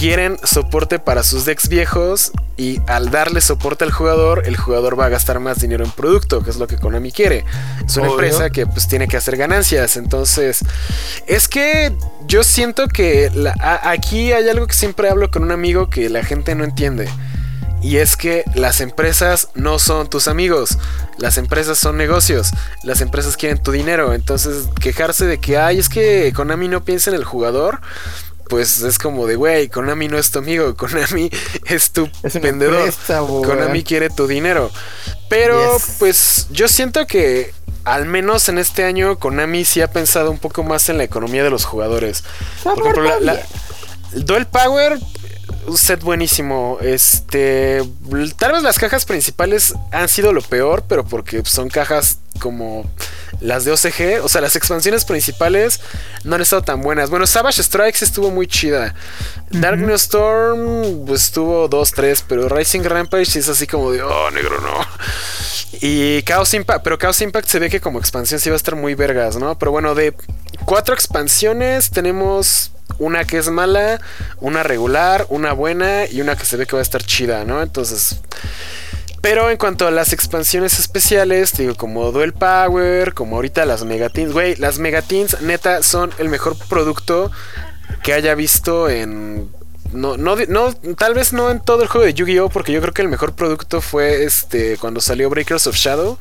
quieren soporte para sus decks viejos y al darle soporte al jugador, el jugador va a gastar más dinero en producto, que es lo que Konami quiere. Es una empresa que pues tiene que hacer ganancias. Entonces, es que yo siento que aquí hay algo que siempre hablo con un amigo que la gente no entiende. Y es que las empresas no son tus amigos, las empresas son negocios, las empresas quieren tu dinero, entonces quejarse de que, ay, es que Konami no piensa en el jugador, pues es como de, güey, Konami no es tu amigo, Konami es tu vendedor, Konami quiere tu dinero. Pero pues yo siento que al menos en este año Konami sí ha pensado un poco más en la economía de los jugadores. Por ejemplo, la, la, Duel Power un set buenísimo. Este, tal vez las cajas principales han sido lo peor, pero porque son cajas como las de OCG, o sea, las expansiones principales no han estado tan buenas. Bueno, Savage Strikes estuvo muy chida. Dark Storm, pues estuvo 2, 3, pero Rising Rampage es así como de, oh, negro, no. Y Chaos Impact, pero Chaos Impact se ve que como expansión sí va a estar muy vergas, ¿no? Pero bueno, de cuatro expansiones tenemos una que es mala, una regular, una buena y una que se ve que va a estar chida, ¿no? Entonces... Pero en cuanto a las expansiones especiales, digo, como Duel Power, como ahorita las Megatins, güey, las Megatins neta son el mejor producto que haya visto en no, no, no, tal vez no en todo el juego de Yu-Gi-Oh! Porque yo creo que el mejor producto fue este cuando salió Breakers of Shadow,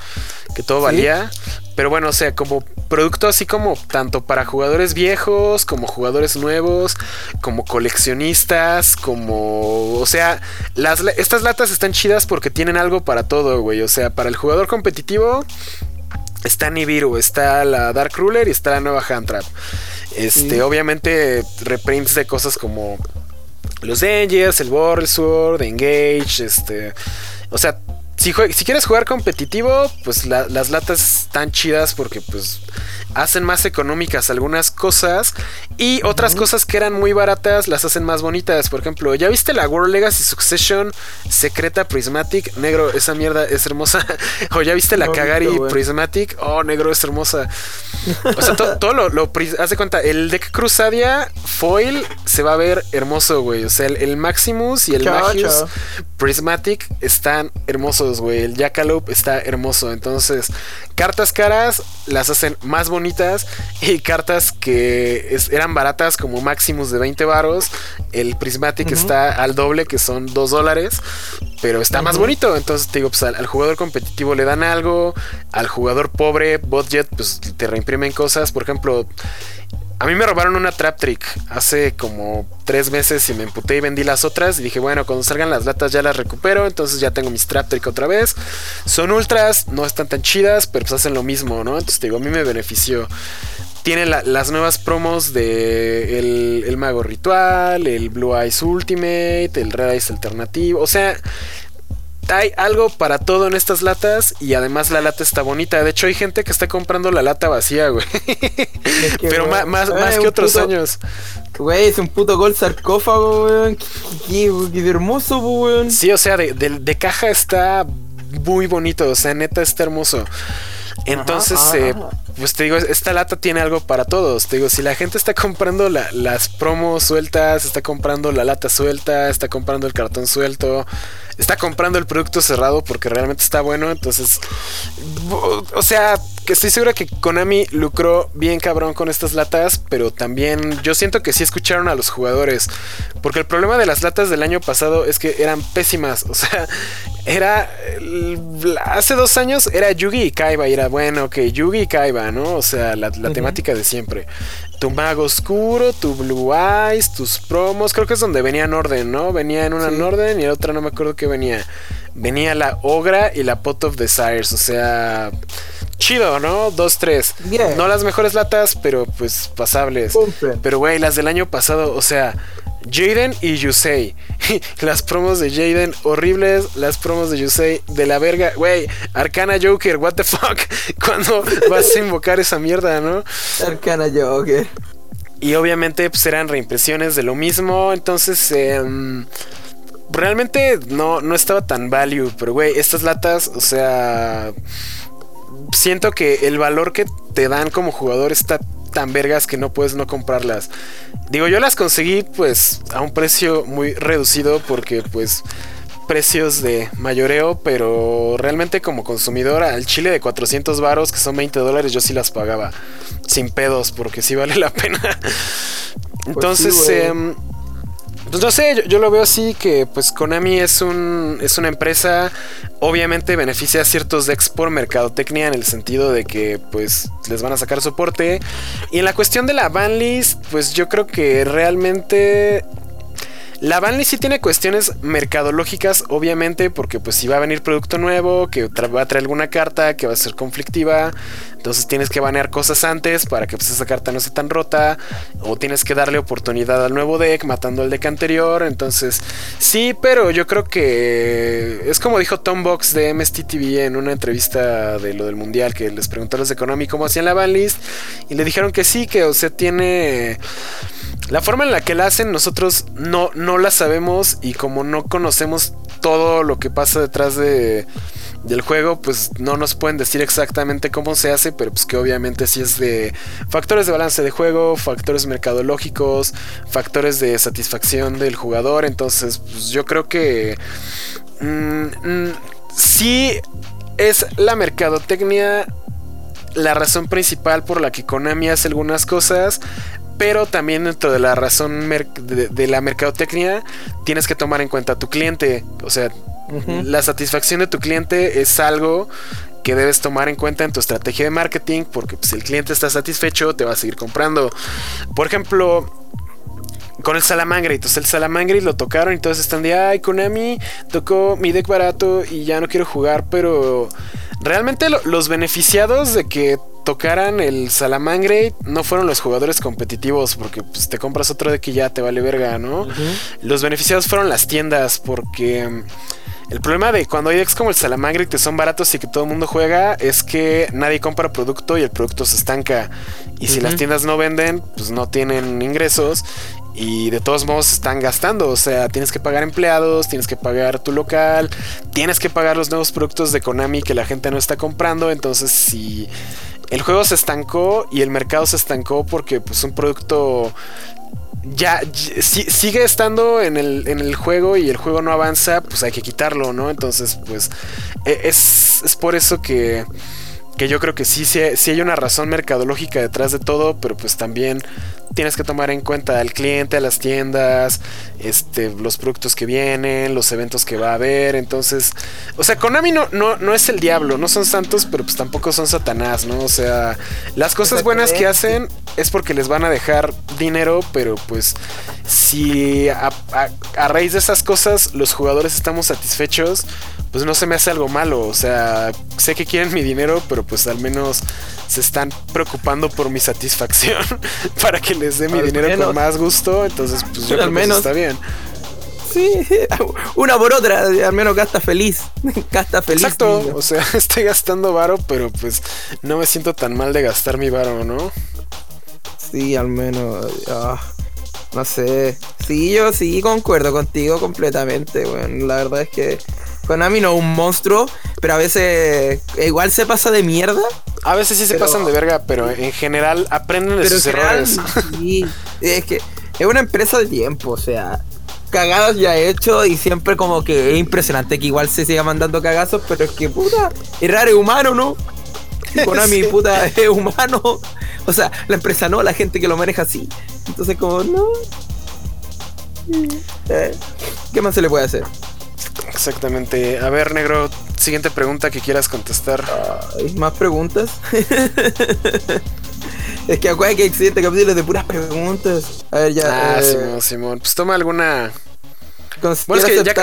que todo valía. Pero bueno, o sea, como producto así como tanto para jugadores viejos, como jugadores nuevos, como coleccionistas, como. O sea, las, estas latas están chidas porque tienen algo para todo, güey. O sea, para el jugador competitivo. Está Nibiru, está la Dark Ruler y está la nueva Hand Trap. Este, obviamente, reprints de cosas como los Dangers, el Sword, Engage, este. O sea, si, si, quieres jugar competitivo, pues las latas están chidas porque pues hacen más económicas algunas cosas y otras cosas que eran muy baratas las hacen más bonitas. Por ejemplo, ¿ya viste la World Legacy Succession Secreta Prismatic? Negro, esa mierda es hermosa. o ya viste la Kagari Prismatic? Oh, negro, es hermosa. O sea, todo lo, lo haz de cuenta, el deck Crusadia foil se va a ver hermoso, güey. O sea, el, Maximus y el Magius Prismatic están hermosos, güey. El Jackalope está hermoso. Entonces, cartas caras las hacen más bonitas y cartas que eran baratas como Maximus de 20 varos. El Prismatic está al doble, que son 2 dólares. Pero está más bonito. Entonces te digo, pues al, jugador competitivo le dan algo. Al jugador pobre, budget, pues te reimprimen cosas. Por ejemplo, a mí me robaron una Trap Trick hace como tres meses y me emputé y vendí las otras. Y dije, bueno, cuando salgan las latas ya las recupero. Entonces ya tengo mis Trap Trick otra vez. Son ultras, no están tan chidas, pero pues hacen lo mismo, ¿no? Entonces te digo, a mí me benefició. Tiene las nuevas promos de el, el, Mago Ritual, el Blue Eyes Ultimate, el Red Eyes Alternativo. O sea, hay algo para todo en estas latas y además la lata está bonita. De hecho, hay gente que está comprando la lata vacía, güey. Pero más, más, que otros años. Güey, es un puto gol sarcófago, güey. Qué, hermoso, güey. Sí, o sea, de, de, caja está muy bonito. O sea, neta está hermoso. Entonces, eh, pues te digo, esta lata tiene algo para todos. Te digo, si la gente está comprando las promos sueltas, está comprando la lata suelta, está comprando el cartón suelto, está comprando el producto cerrado porque realmente está bueno. Entonces, o sea, que estoy segura que Konami lucró bien cabrón con estas latas, pero también yo siento que sí escucharon a los jugadores. Porque el problema de las latas del año pasado es que eran pésimas. O sea, era. Hace dos años era Yugi y Kaiba. Y era bueno, ok, Yugi y Kaiba, ¿no? O sea, la, temática de siempre tu mago oscuro, tu blue eyes, tus promos. Creo que es donde venía en orden, ¿no? Venía en una en orden y en otra no me acuerdo qué venía. Venía la Ogra y la Pot of Desires. O sea, chido, ¿no? Dos, tres. No las mejores latas, pero pues pasables. Pero, güey, las del año pasado, o sea, Jaden y Yusei. las promos de Jaden horribles, las promos de Yusei de la verga. Güey, Arcana Joker, what the fuck. ¿Cuándo vas a invocar esa mierda, no? Arcana Joker. Y obviamente pues eran reimpresiones de lo mismo, entonces em, realmente no, no estaba tan value, pero güey, estas latas, o sea, siento que el valor que te dan como jugador está tan vergas que no puedes no comprarlas. Digo, yo las conseguí pues a un precio muy reducido porque pues precios de mayoreo, pero realmente como consumidor al chile de 400 varos, que son 20 dólares, yo sí las pagaba sin pedos porque sí vale la pena. Pues Entonces, pues no sé, yo, lo veo así que pues Konami es un es una empresa obviamente beneficia a ciertos decks por mercadotecnia en el sentido de que pues les van a sacar soporte. Y en la cuestión de la banlist pues yo creo que realmente la banlist sí tiene cuestiones mercadológicas, obviamente, porque pues si va a venir producto nuevo, que va a traer alguna carta que va a ser conflictiva, entonces tienes que banear cosas antes para que pues, esa carta no sea tan rota, o tienes que darle oportunidad al nuevo deck matando al deck anterior, entonces sí, pero yo creo que es como dijo Tom Box de MSTTV en una entrevista de lo del mundial que les preguntó a los de Konami cómo hacían la banlist y le dijeron que sí, que o sea tiene la forma en la que la hacen nosotros no, no la sabemos y como no conocemos todo lo que pasa detrás de, del juego, pues no nos pueden decir exactamente cómo se hace, pero pues que obviamente sí es de factores de balance de juego, factores mercadológicos, factores de satisfacción del jugador, entonces pues yo creo que mm, mm, sí es la mercadotecnia la razón principal por la que Konami hace algunas cosas, pero también dentro de la razón de, la mercadotecnia tienes que tomar en cuenta a tu cliente. O sea, la satisfacción de tu cliente es algo que debes tomar en cuenta en tu estrategia de marketing porque pues, si el cliente está satisfecho te va a seguir comprando. Por ejemplo, con el Salamangre. Entonces el Salamangre lo tocaron y todos están de, ay, Konami tocó mi deck barato y ya no quiero jugar, pero realmente los beneficiados de que tocaran el Salamangre no fueron los jugadores competitivos porque pues, te compras otro de que ya te vale verga, ¿no? Los beneficiados fueron las tiendas porque El problema de cuando hay decks como el Salamangre que son baratos y que todo el mundo juega es que nadie compra producto y el producto se estanca. Y si las tiendas no venden, pues no tienen ingresos y de todos modos están gastando. O sea, tienes que pagar empleados, tienes que pagar tu local, tienes que pagar los nuevos productos de Konami que la gente no está comprando. Entonces, si el juego se estancó y el mercado se estancó porque pues un producto ya, sigue estando en el, en el, juego y el juego no avanza, pues hay que quitarlo, ¿no? Entonces, pues e, es, es por eso que, que yo creo que sí, sí, sí, hay una razón mercadológica detrás de todo, pero pues también tienes que tomar en cuenta al cliente, a las tiendas, este, los productos que vienen, los eventos que va a haber. Entonces, o sea, Konami no, no, no es el diablo, no son santos, pero pues tampoco son satanás, ¿no? O sea, las cosas buenas que hacen es porque les van a dejar dinero, pero pues si a, a raíz de esas cosas los jugadores estamos satisfechos, pues no se me hace algo malo. O sea, sé que quieren mi dinero, pero pues al menos se están preocupando por mi satisfacción para que les dé mi dinero con más gusto. Entonces, pues yo al menos está bien. Sí, una por otra, al menos gasta feliz. Gasta feliz. Exacto, o sea, estoy gastando varo, pero pues no me siento tan mal de gastar mi varo, ¿no? Sí, al menos. Ah, no sé. Sí, yo sí concuerdo contigo completamente, bueno, La verdad es que Konami no es un monstruo, pero a veces igual se pasa de mierda. A veces sí se pasan de verga, pero en general aprenden de sus errores. Sí, es que es una empresa de tiempo, o sea, cagadas ya he hecho y siempre como que es impresionante que igual se siga mandando cagazos, pero es que puta, es raro, es humano, ¿no? Konami, puta, es humano. O sea, la empresa no, la gente que lo maneja sí. Entonces como, no. Eh, ¿Qué más se le puede hacer? Exactamente. A ver, negro, siguiente pregunta que quieras contestar. ¿Hay más preguntas? es que acuérdate que hay siguiente capítulo de puras preguntas. A ver, ya. Ah, eh, Simón, Simón. Pues toma alguna. Bueno, es que ya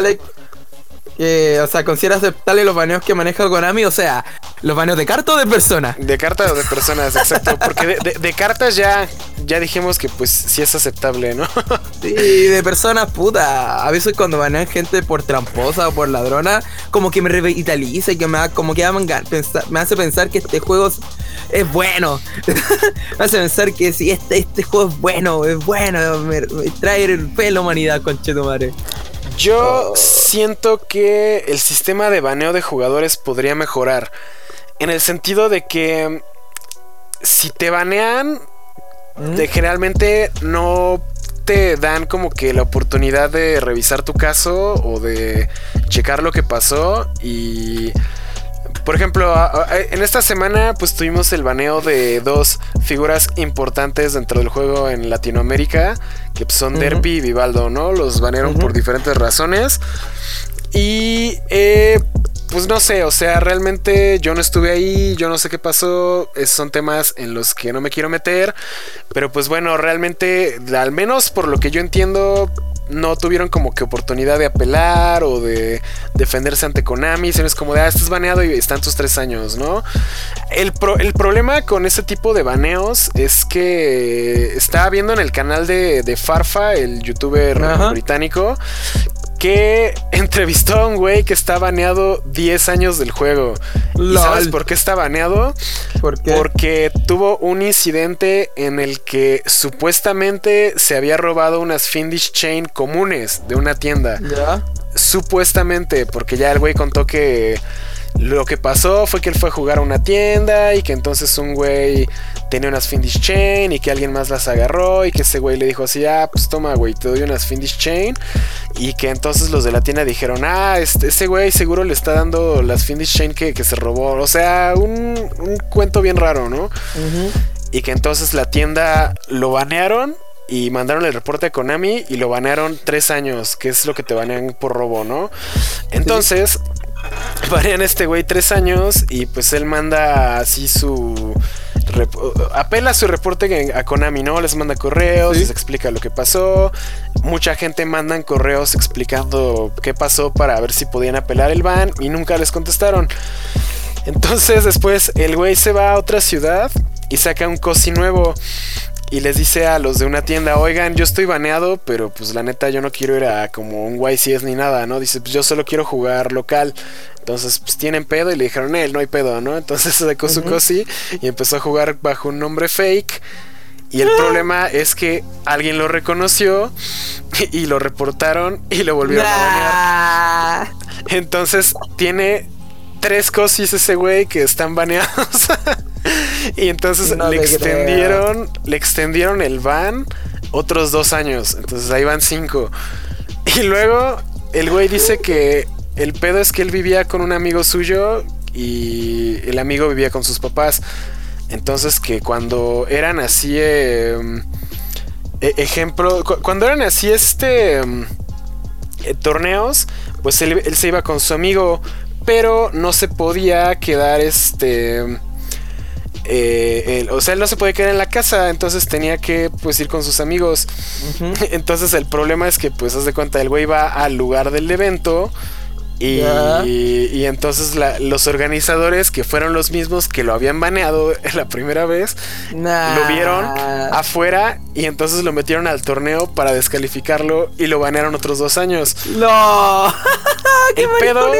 o sea, considera aceptable los baneos que maneja Konami, o sea, los baneos de carta o de persona. De carta o de personas, exacto. Porque de, cartas ya, ya dijimos que pues sí es aceptable, ¿no? sí, de personas, puta. A veces cuando banean gente por tramposa o por ladrona, como que me revitaliza y que me, como que me hace pensar que este juego es bueno. me hace pensar que si este, este juego es bueno, es bueno, me, trae el la humanidad, conchetumare. Yo oh. siento que el sistema de baneo de jugadores podría mejorar. En el sentido de que si te banean, ¿Mm? generalmente no te dan como que la oportunidad de revisar tu caso o de checar lo que pasó y por ejemplo, en esta semana pues tuvimos el baneo de dos figuras importantes dentro del juego en Latinoamérica, que pues, son Derpy y Vivaldo, ¿no? Los banearon por diferentes razones. Y eh, pues no sé, o sea, realmente yo no estuve ahí, yo no sé qué pasó, esos son temas en los que no me quiero meter, pero pues bueno, realmente, al menos por lo que yo entiendo, no tuvieron como que oportunidad de apelar o de defenderse ante Konami, sino es como de, ah, estás baneado y están tus tres años, ¿no? El, el problema con ese tipo de baneos es que estaba viendo en el canal de, de Farfa, el youtuber británico, que entrevistó a un güey que está baneado 10 años del juego. ¿Y sabes por qué está baneado? Porque tuvo un incidente en el que supuestamente se había robado unas Findish Chain comunes de una tienda. ¿Ya? Supuestamente, porque ya el güey contó que lo que pasó fue que él fue a jugar a una tienda y que entonces un güey tenía unas Findish Chain y que alguien más las agarró y que ese güey le dijo así, ah, pues toma, güey, te doy unas Findish Chain. Y que entonces los de la tienda dijeron, ah, este, ese güey seguro le está dando las Findish Chain que, se robó. O sea, un, cuento bien raro, ¿no? Y que entonces la tienda lo banearon y mandaron el reporte a Konami y lo banearon tres años, que es lo que te banean por robo, ¿no? Entonces, a este güey tres años y pues él manda así su apela su reporte a Konami, ¿no? Les manda correos, les explica lo que pasó. Mucha gente mandan correos explicando qué pasó para ver si podían apelar el ban y nunca les contestaron. Entonces después el güey se va a otra ciudad y saca un cosi nuevo. Y les dice a los de una tienda, oigan, yo estoy baneado, pero pues la neta yo no quiero ir a como un YCS ni nada, ¿no? Dice, pues yo solo quiero jugar local. Entonces, pues tienen pedo y le dijeron, él no hay pedo, ¿no? Entonces sacó su cosi y empezó a jugar bajo un nombre fake. Y el ah. problema es que alguien lo reconoció y lo reportaron y lo volvieron a banear. Entonces tiene tres cosis ese güey que están baneados. y entonces le extendieron, le extendieron el ban otros dos años. Entonces ahí van cinco. Y luego el güey dice que el pedo es que él vivía con un amigo suyo y el amigo vivía con sus papás. Entonces que cuando eran así, em, e, ejemplo, cuando eran así este em, eh, torneos, pues él, él, se iba con su amigo, pero no se podía quedar este eh, o sea, él no se podía quedar en la casa, entonces tenía que pues ir con sus amigos. Entonces el problema es que pues haz de cuenta, el güey va al lugar del evento. Y, y, entonces los organizadores, que fueron los mismos que lo habían baneado la primera vez, lo vieron afuera y entonces lo metieron al torneo para descalificarlo y lo banearon otros dos años. ¡No! ¡Qué el pedo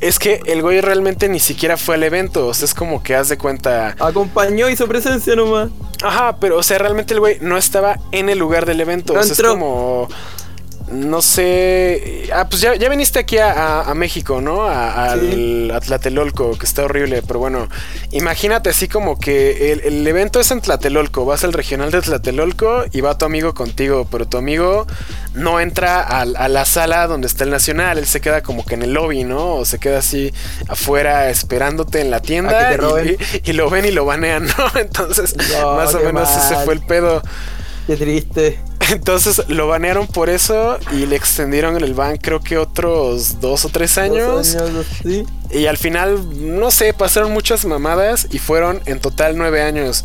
es que el güey realmente ni siquiera fue al evento. O sea, es como que haz de cuenta. Acompañó, hizo presencia nomás. Ajá, pero o sea, realmente el güey no estaba en el lugar del evento. o sea, es como no sé. Ah, pues ya, ya viniste aquí a, México, ¿no? A, al Tlatelolco, que está horrible. Pero bueno, imagínate así como que el, evento es en Tlatelolco. Vas al regional de Tlatelolco y va tu amigo contigo. Pero tu amigo no entra a, la sala donde está el nacional. Él se queda como que en el lobby, ¿no? O se queda así afuera esperándote en la tienda. Y, lo ven y lo banean, ¿no? Entonces, más o menos ese fue el pedo. Qué triste. Entonces lo banearon por eso y le extendieron el ban creo que otros dos o tres años. Y al final, no sé, pasaron muchas mamadas y fueron en total nueve años.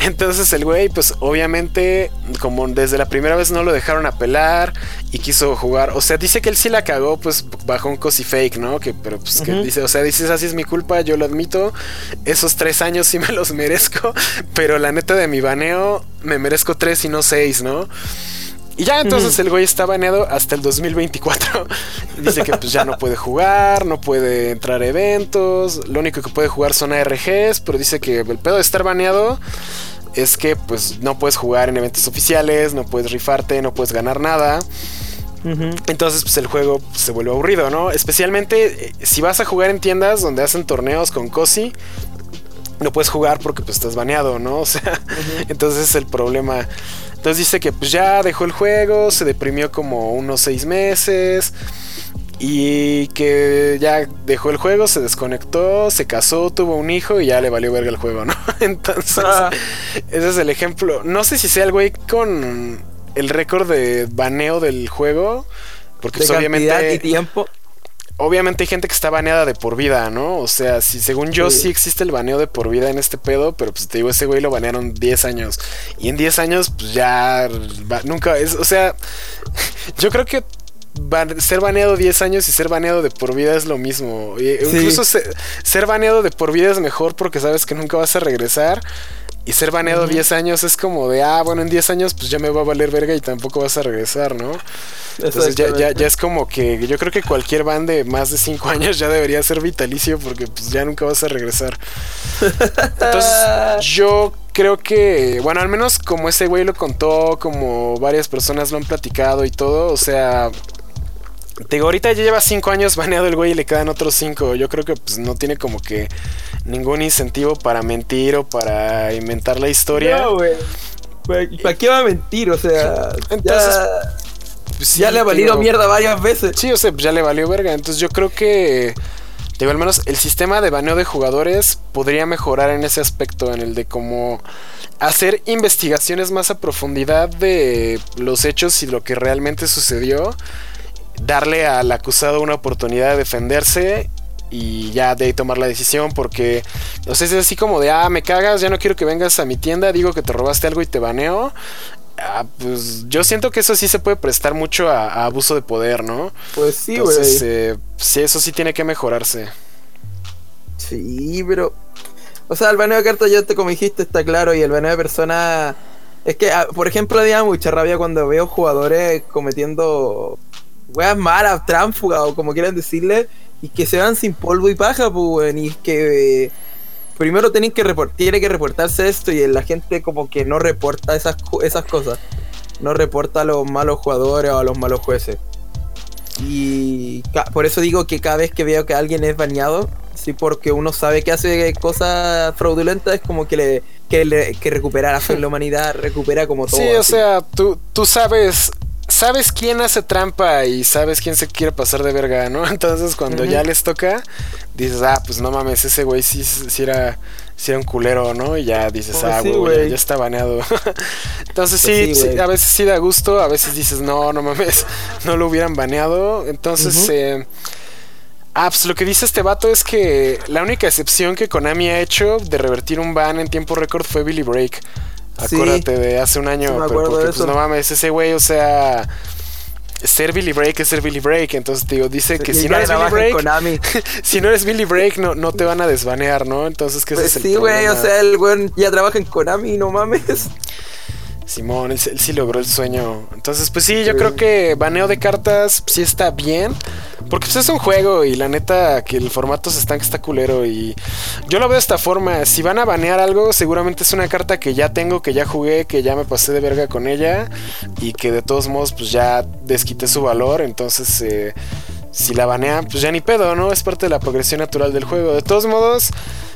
Entonces el güey, pues obviamente, como desde la primera vez no lo dejaron apelar y quiso jugar. O sea, dice que él sí la cagó, pues bajo un cosi fake, ¿no? Que, pero pues que dice, o sea, dices así es mi culpa, yo lo admito. Esos tres años sí me los merezco. Pero la neta de mi baneo, me merezco tres y no seis, ¿no? Y ya entonces el güey está baneado hasta el 2024. Dice que pues ya no puede jugar, no puede entrar a eventos, lo único que puede jugar son ARGs, pero dice que el pedo de estar baneado es que pues no puedes jugar en eventos oficiales, no puedes rifarte, no puedes ganar nada. Entonces, pues el juego se vuelve aburrido, ¿no? Especialmente eh, si vas a jugar en tiendas donde hacen torneos con COSI, no puedes jugar porque pues estás baneado, ¿no? O sea, entonces es el problema. Entonces dice que pues ya dejó el juego, se deprimió como unos seis meses y que ya dejó el juego, se desconectó, se casó, tuvo un hijo y ya le valió verga el juego, ¿no? Entonces, ah. ese es el ejemplo. No sé si sea el güey con el récord de baneo del juego, porque pues, obviamente y tiempo obviamente hay gente que está baneada de por vida, ¿no? O sea, si según yo sí. existe el baneo de por vida en este pedo, pero pues te digo, ese güey lo banearon 10 años. Y en 10 años, pues ya nunca es, o sea, yo creo que ser baneado 10 años y ser baneado de por vida es lo mismo. Incluso ser baneado de por vida es mejor porque sabes que nunca vas a regresar. Y ser baneado 10 años es como de, ah, bueno, en 10 años pues ya me va a valer verga y tampoco vas a regresar, ¿no? Entonces ya, ya, ya, es como que yo creo que cualquier ban de más de 5 años ya debería ser vitalicio porque pues ya nunca vas a regresar. Entonces yo creo que, bueno, al menos como ese güey lo contó, como varias personas lo han platicado y todo, o sea, te digo, ahorita ya lleva 5 años baneado el güey y le quedan otros 5. Yo creo que pues no tiene como que ningún incentivo para mentir o para inventar la historia. No, güey. ¿Para qué va a mentir? O sea, entonces. Ya, pues ya le ha valido mierda varias veces. Sí, o sea, ya le valió verga. Entonces yo creo que. Digo, al menos el sistema de baneo de jugadores podría mejorar en ese aspecto, en el de cómo hacer investigaciones más a profundidad de los hechos y lo que realmente sucedió, darle al acusado una oportunidad de defenderse y ya de ahí tomar la decisión porque no sé, es así como de, ah, me cagas, ya no quiero que vengas a mi tienda, digo que te robaste algo y te baneo. Ah, pues yo siento que eso sí se puede prestar mucho a, abuso de poder, ¿no? Pues sí, güey. Eh, sí, eso sí tiene que mejorarse. Sí, pero O sea, el baneo de cartas ya te como dijiste está claro y el baneo de personas... Es que, ah, por ejemplo, me da mucha rabia cuando veo jugadores cometiendo weas malas, tránfugas o como quieran decirle, y que se van sin polvo y paja, pues, y que... primero tienen que tiene que reportarse esto y la gente como que no reporta esas, esas cosas. No reporta a los malos jugadores o a los malos jueces. Y por eso digo que cada vez que veo que alguien es baneado, sí, porque uno sabe que hace cosas fraudulentas, es como que le que, le, que recupera la fe en la humanidad, recupera como todo. Sí, o sea, tú, tú sabes sabes quién hace trampa y sabes quién se quiere pasar de verga, ¿no? Entonces cuando ya les toca, dices, ah, pues no mames, ese güey sí, sí, era, sí era un culero, ¿no? Y ya dices, oh, ah, güey, ya, está baneado. Entonces pues sí, a veces sí da gusto, a veces dices, no, no mames, no lo hubieran baneado. Entonces, eh, ah, pues lo que dice este vato es que la única excepción que Konami ha hecho de revertir un ban en tiempo récord fue Billy Break. Acuérdate de hace un año. me porque, pues, no mames, ese güey, o sea. Ser Billy Break es ser Billy Break. Entonces, digo, dice que si no eres Billy Break. si no eres Billy Break, no, no te van a desbanear, ¿no? Entonces, ¿qué pues Sí, güey, o sea, el güey ya trabaja en Konami, no mames. Simón, él, sí logró el sueño. Entonces, pues sí, yo creo que baneo de cartas sí está bien. Porque pues es un juego y la neta que el formato se estanca está culero y yo lo veo de esta forma, si van a banear algo seguramente es una carta que ya tengo, que ya jugué, que ya me pasé de verga con ella y que de todos modos pues ya desquité su valor, entonces eh, si la banean, pues ya ni pedo, ¿no? Es parte de la progresión natural del juego. De todos modos,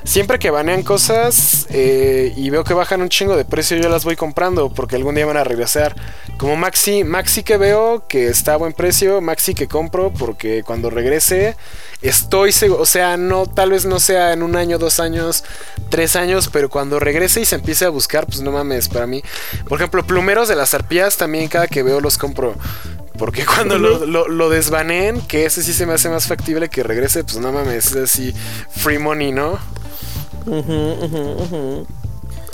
siempre que banean cosas eh, y veo que bajan un chingo de precio, yo las voy comprando porque algún día van a regresar. Como Maxi, Maxi que veo que está a buen precio, Maxi que compro porque cuando regrese estoy seguro, o sea, no, tal vez no sea en un año, dos años, tres años, pero cuando regrese y se empiece a buscar, pues no mames, para mí. Por ejemplo, plumeros de las arpías también cada que veo los compro. Porque cuando lo, lo, desbaneen, que ese sí se me hace más factible que regrese, pues no mames, es así, free money, ¿no?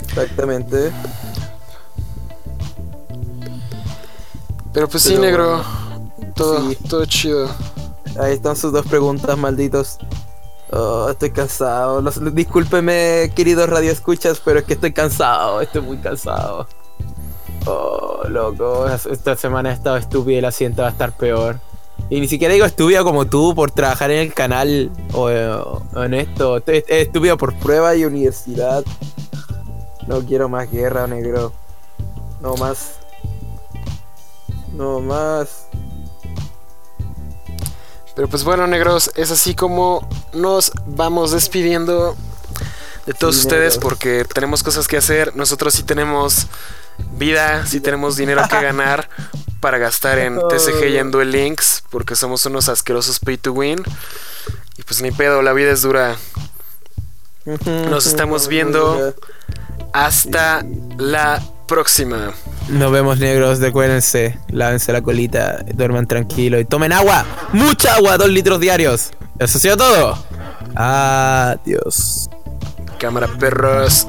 Exactamente. Pero pues sí, negro. Todo, todo chido. Ahí están sus dos preguntas, malditos. Oh, estoy cansado. discúlpeme, queridos radioescuchas, pero es que estoy cansado. Estoy muy cansado. Oh, loco, esta semana he estado estúpida y la siento va a estar peor. Y ni siquiera digo estúpido como tú por trabajar en el canal o, en esto. Estoy estúpido por prueba y universidad. No quiero más guerra, negro. No más. No más. Pero pues bueno, negros, es así como nos vamos despidiendo de todos ustedes porque tenemos cosas que hacer. Nosotros sí tenemos vida, si tenemos dinero que ganar para gastar en TCG y en Duel Links, porque somos unos asquerosos pay to win. Y pues ni pedo, la vida es dura. Nos estamos viendo. Hasta la próxima. Nos vemos negros, recuérdense, lávense la colita, duerman tranquilo y tomen agua, mucha agua, dos litros diarios. Eso ha sido todo. Adiós. Cámara perros.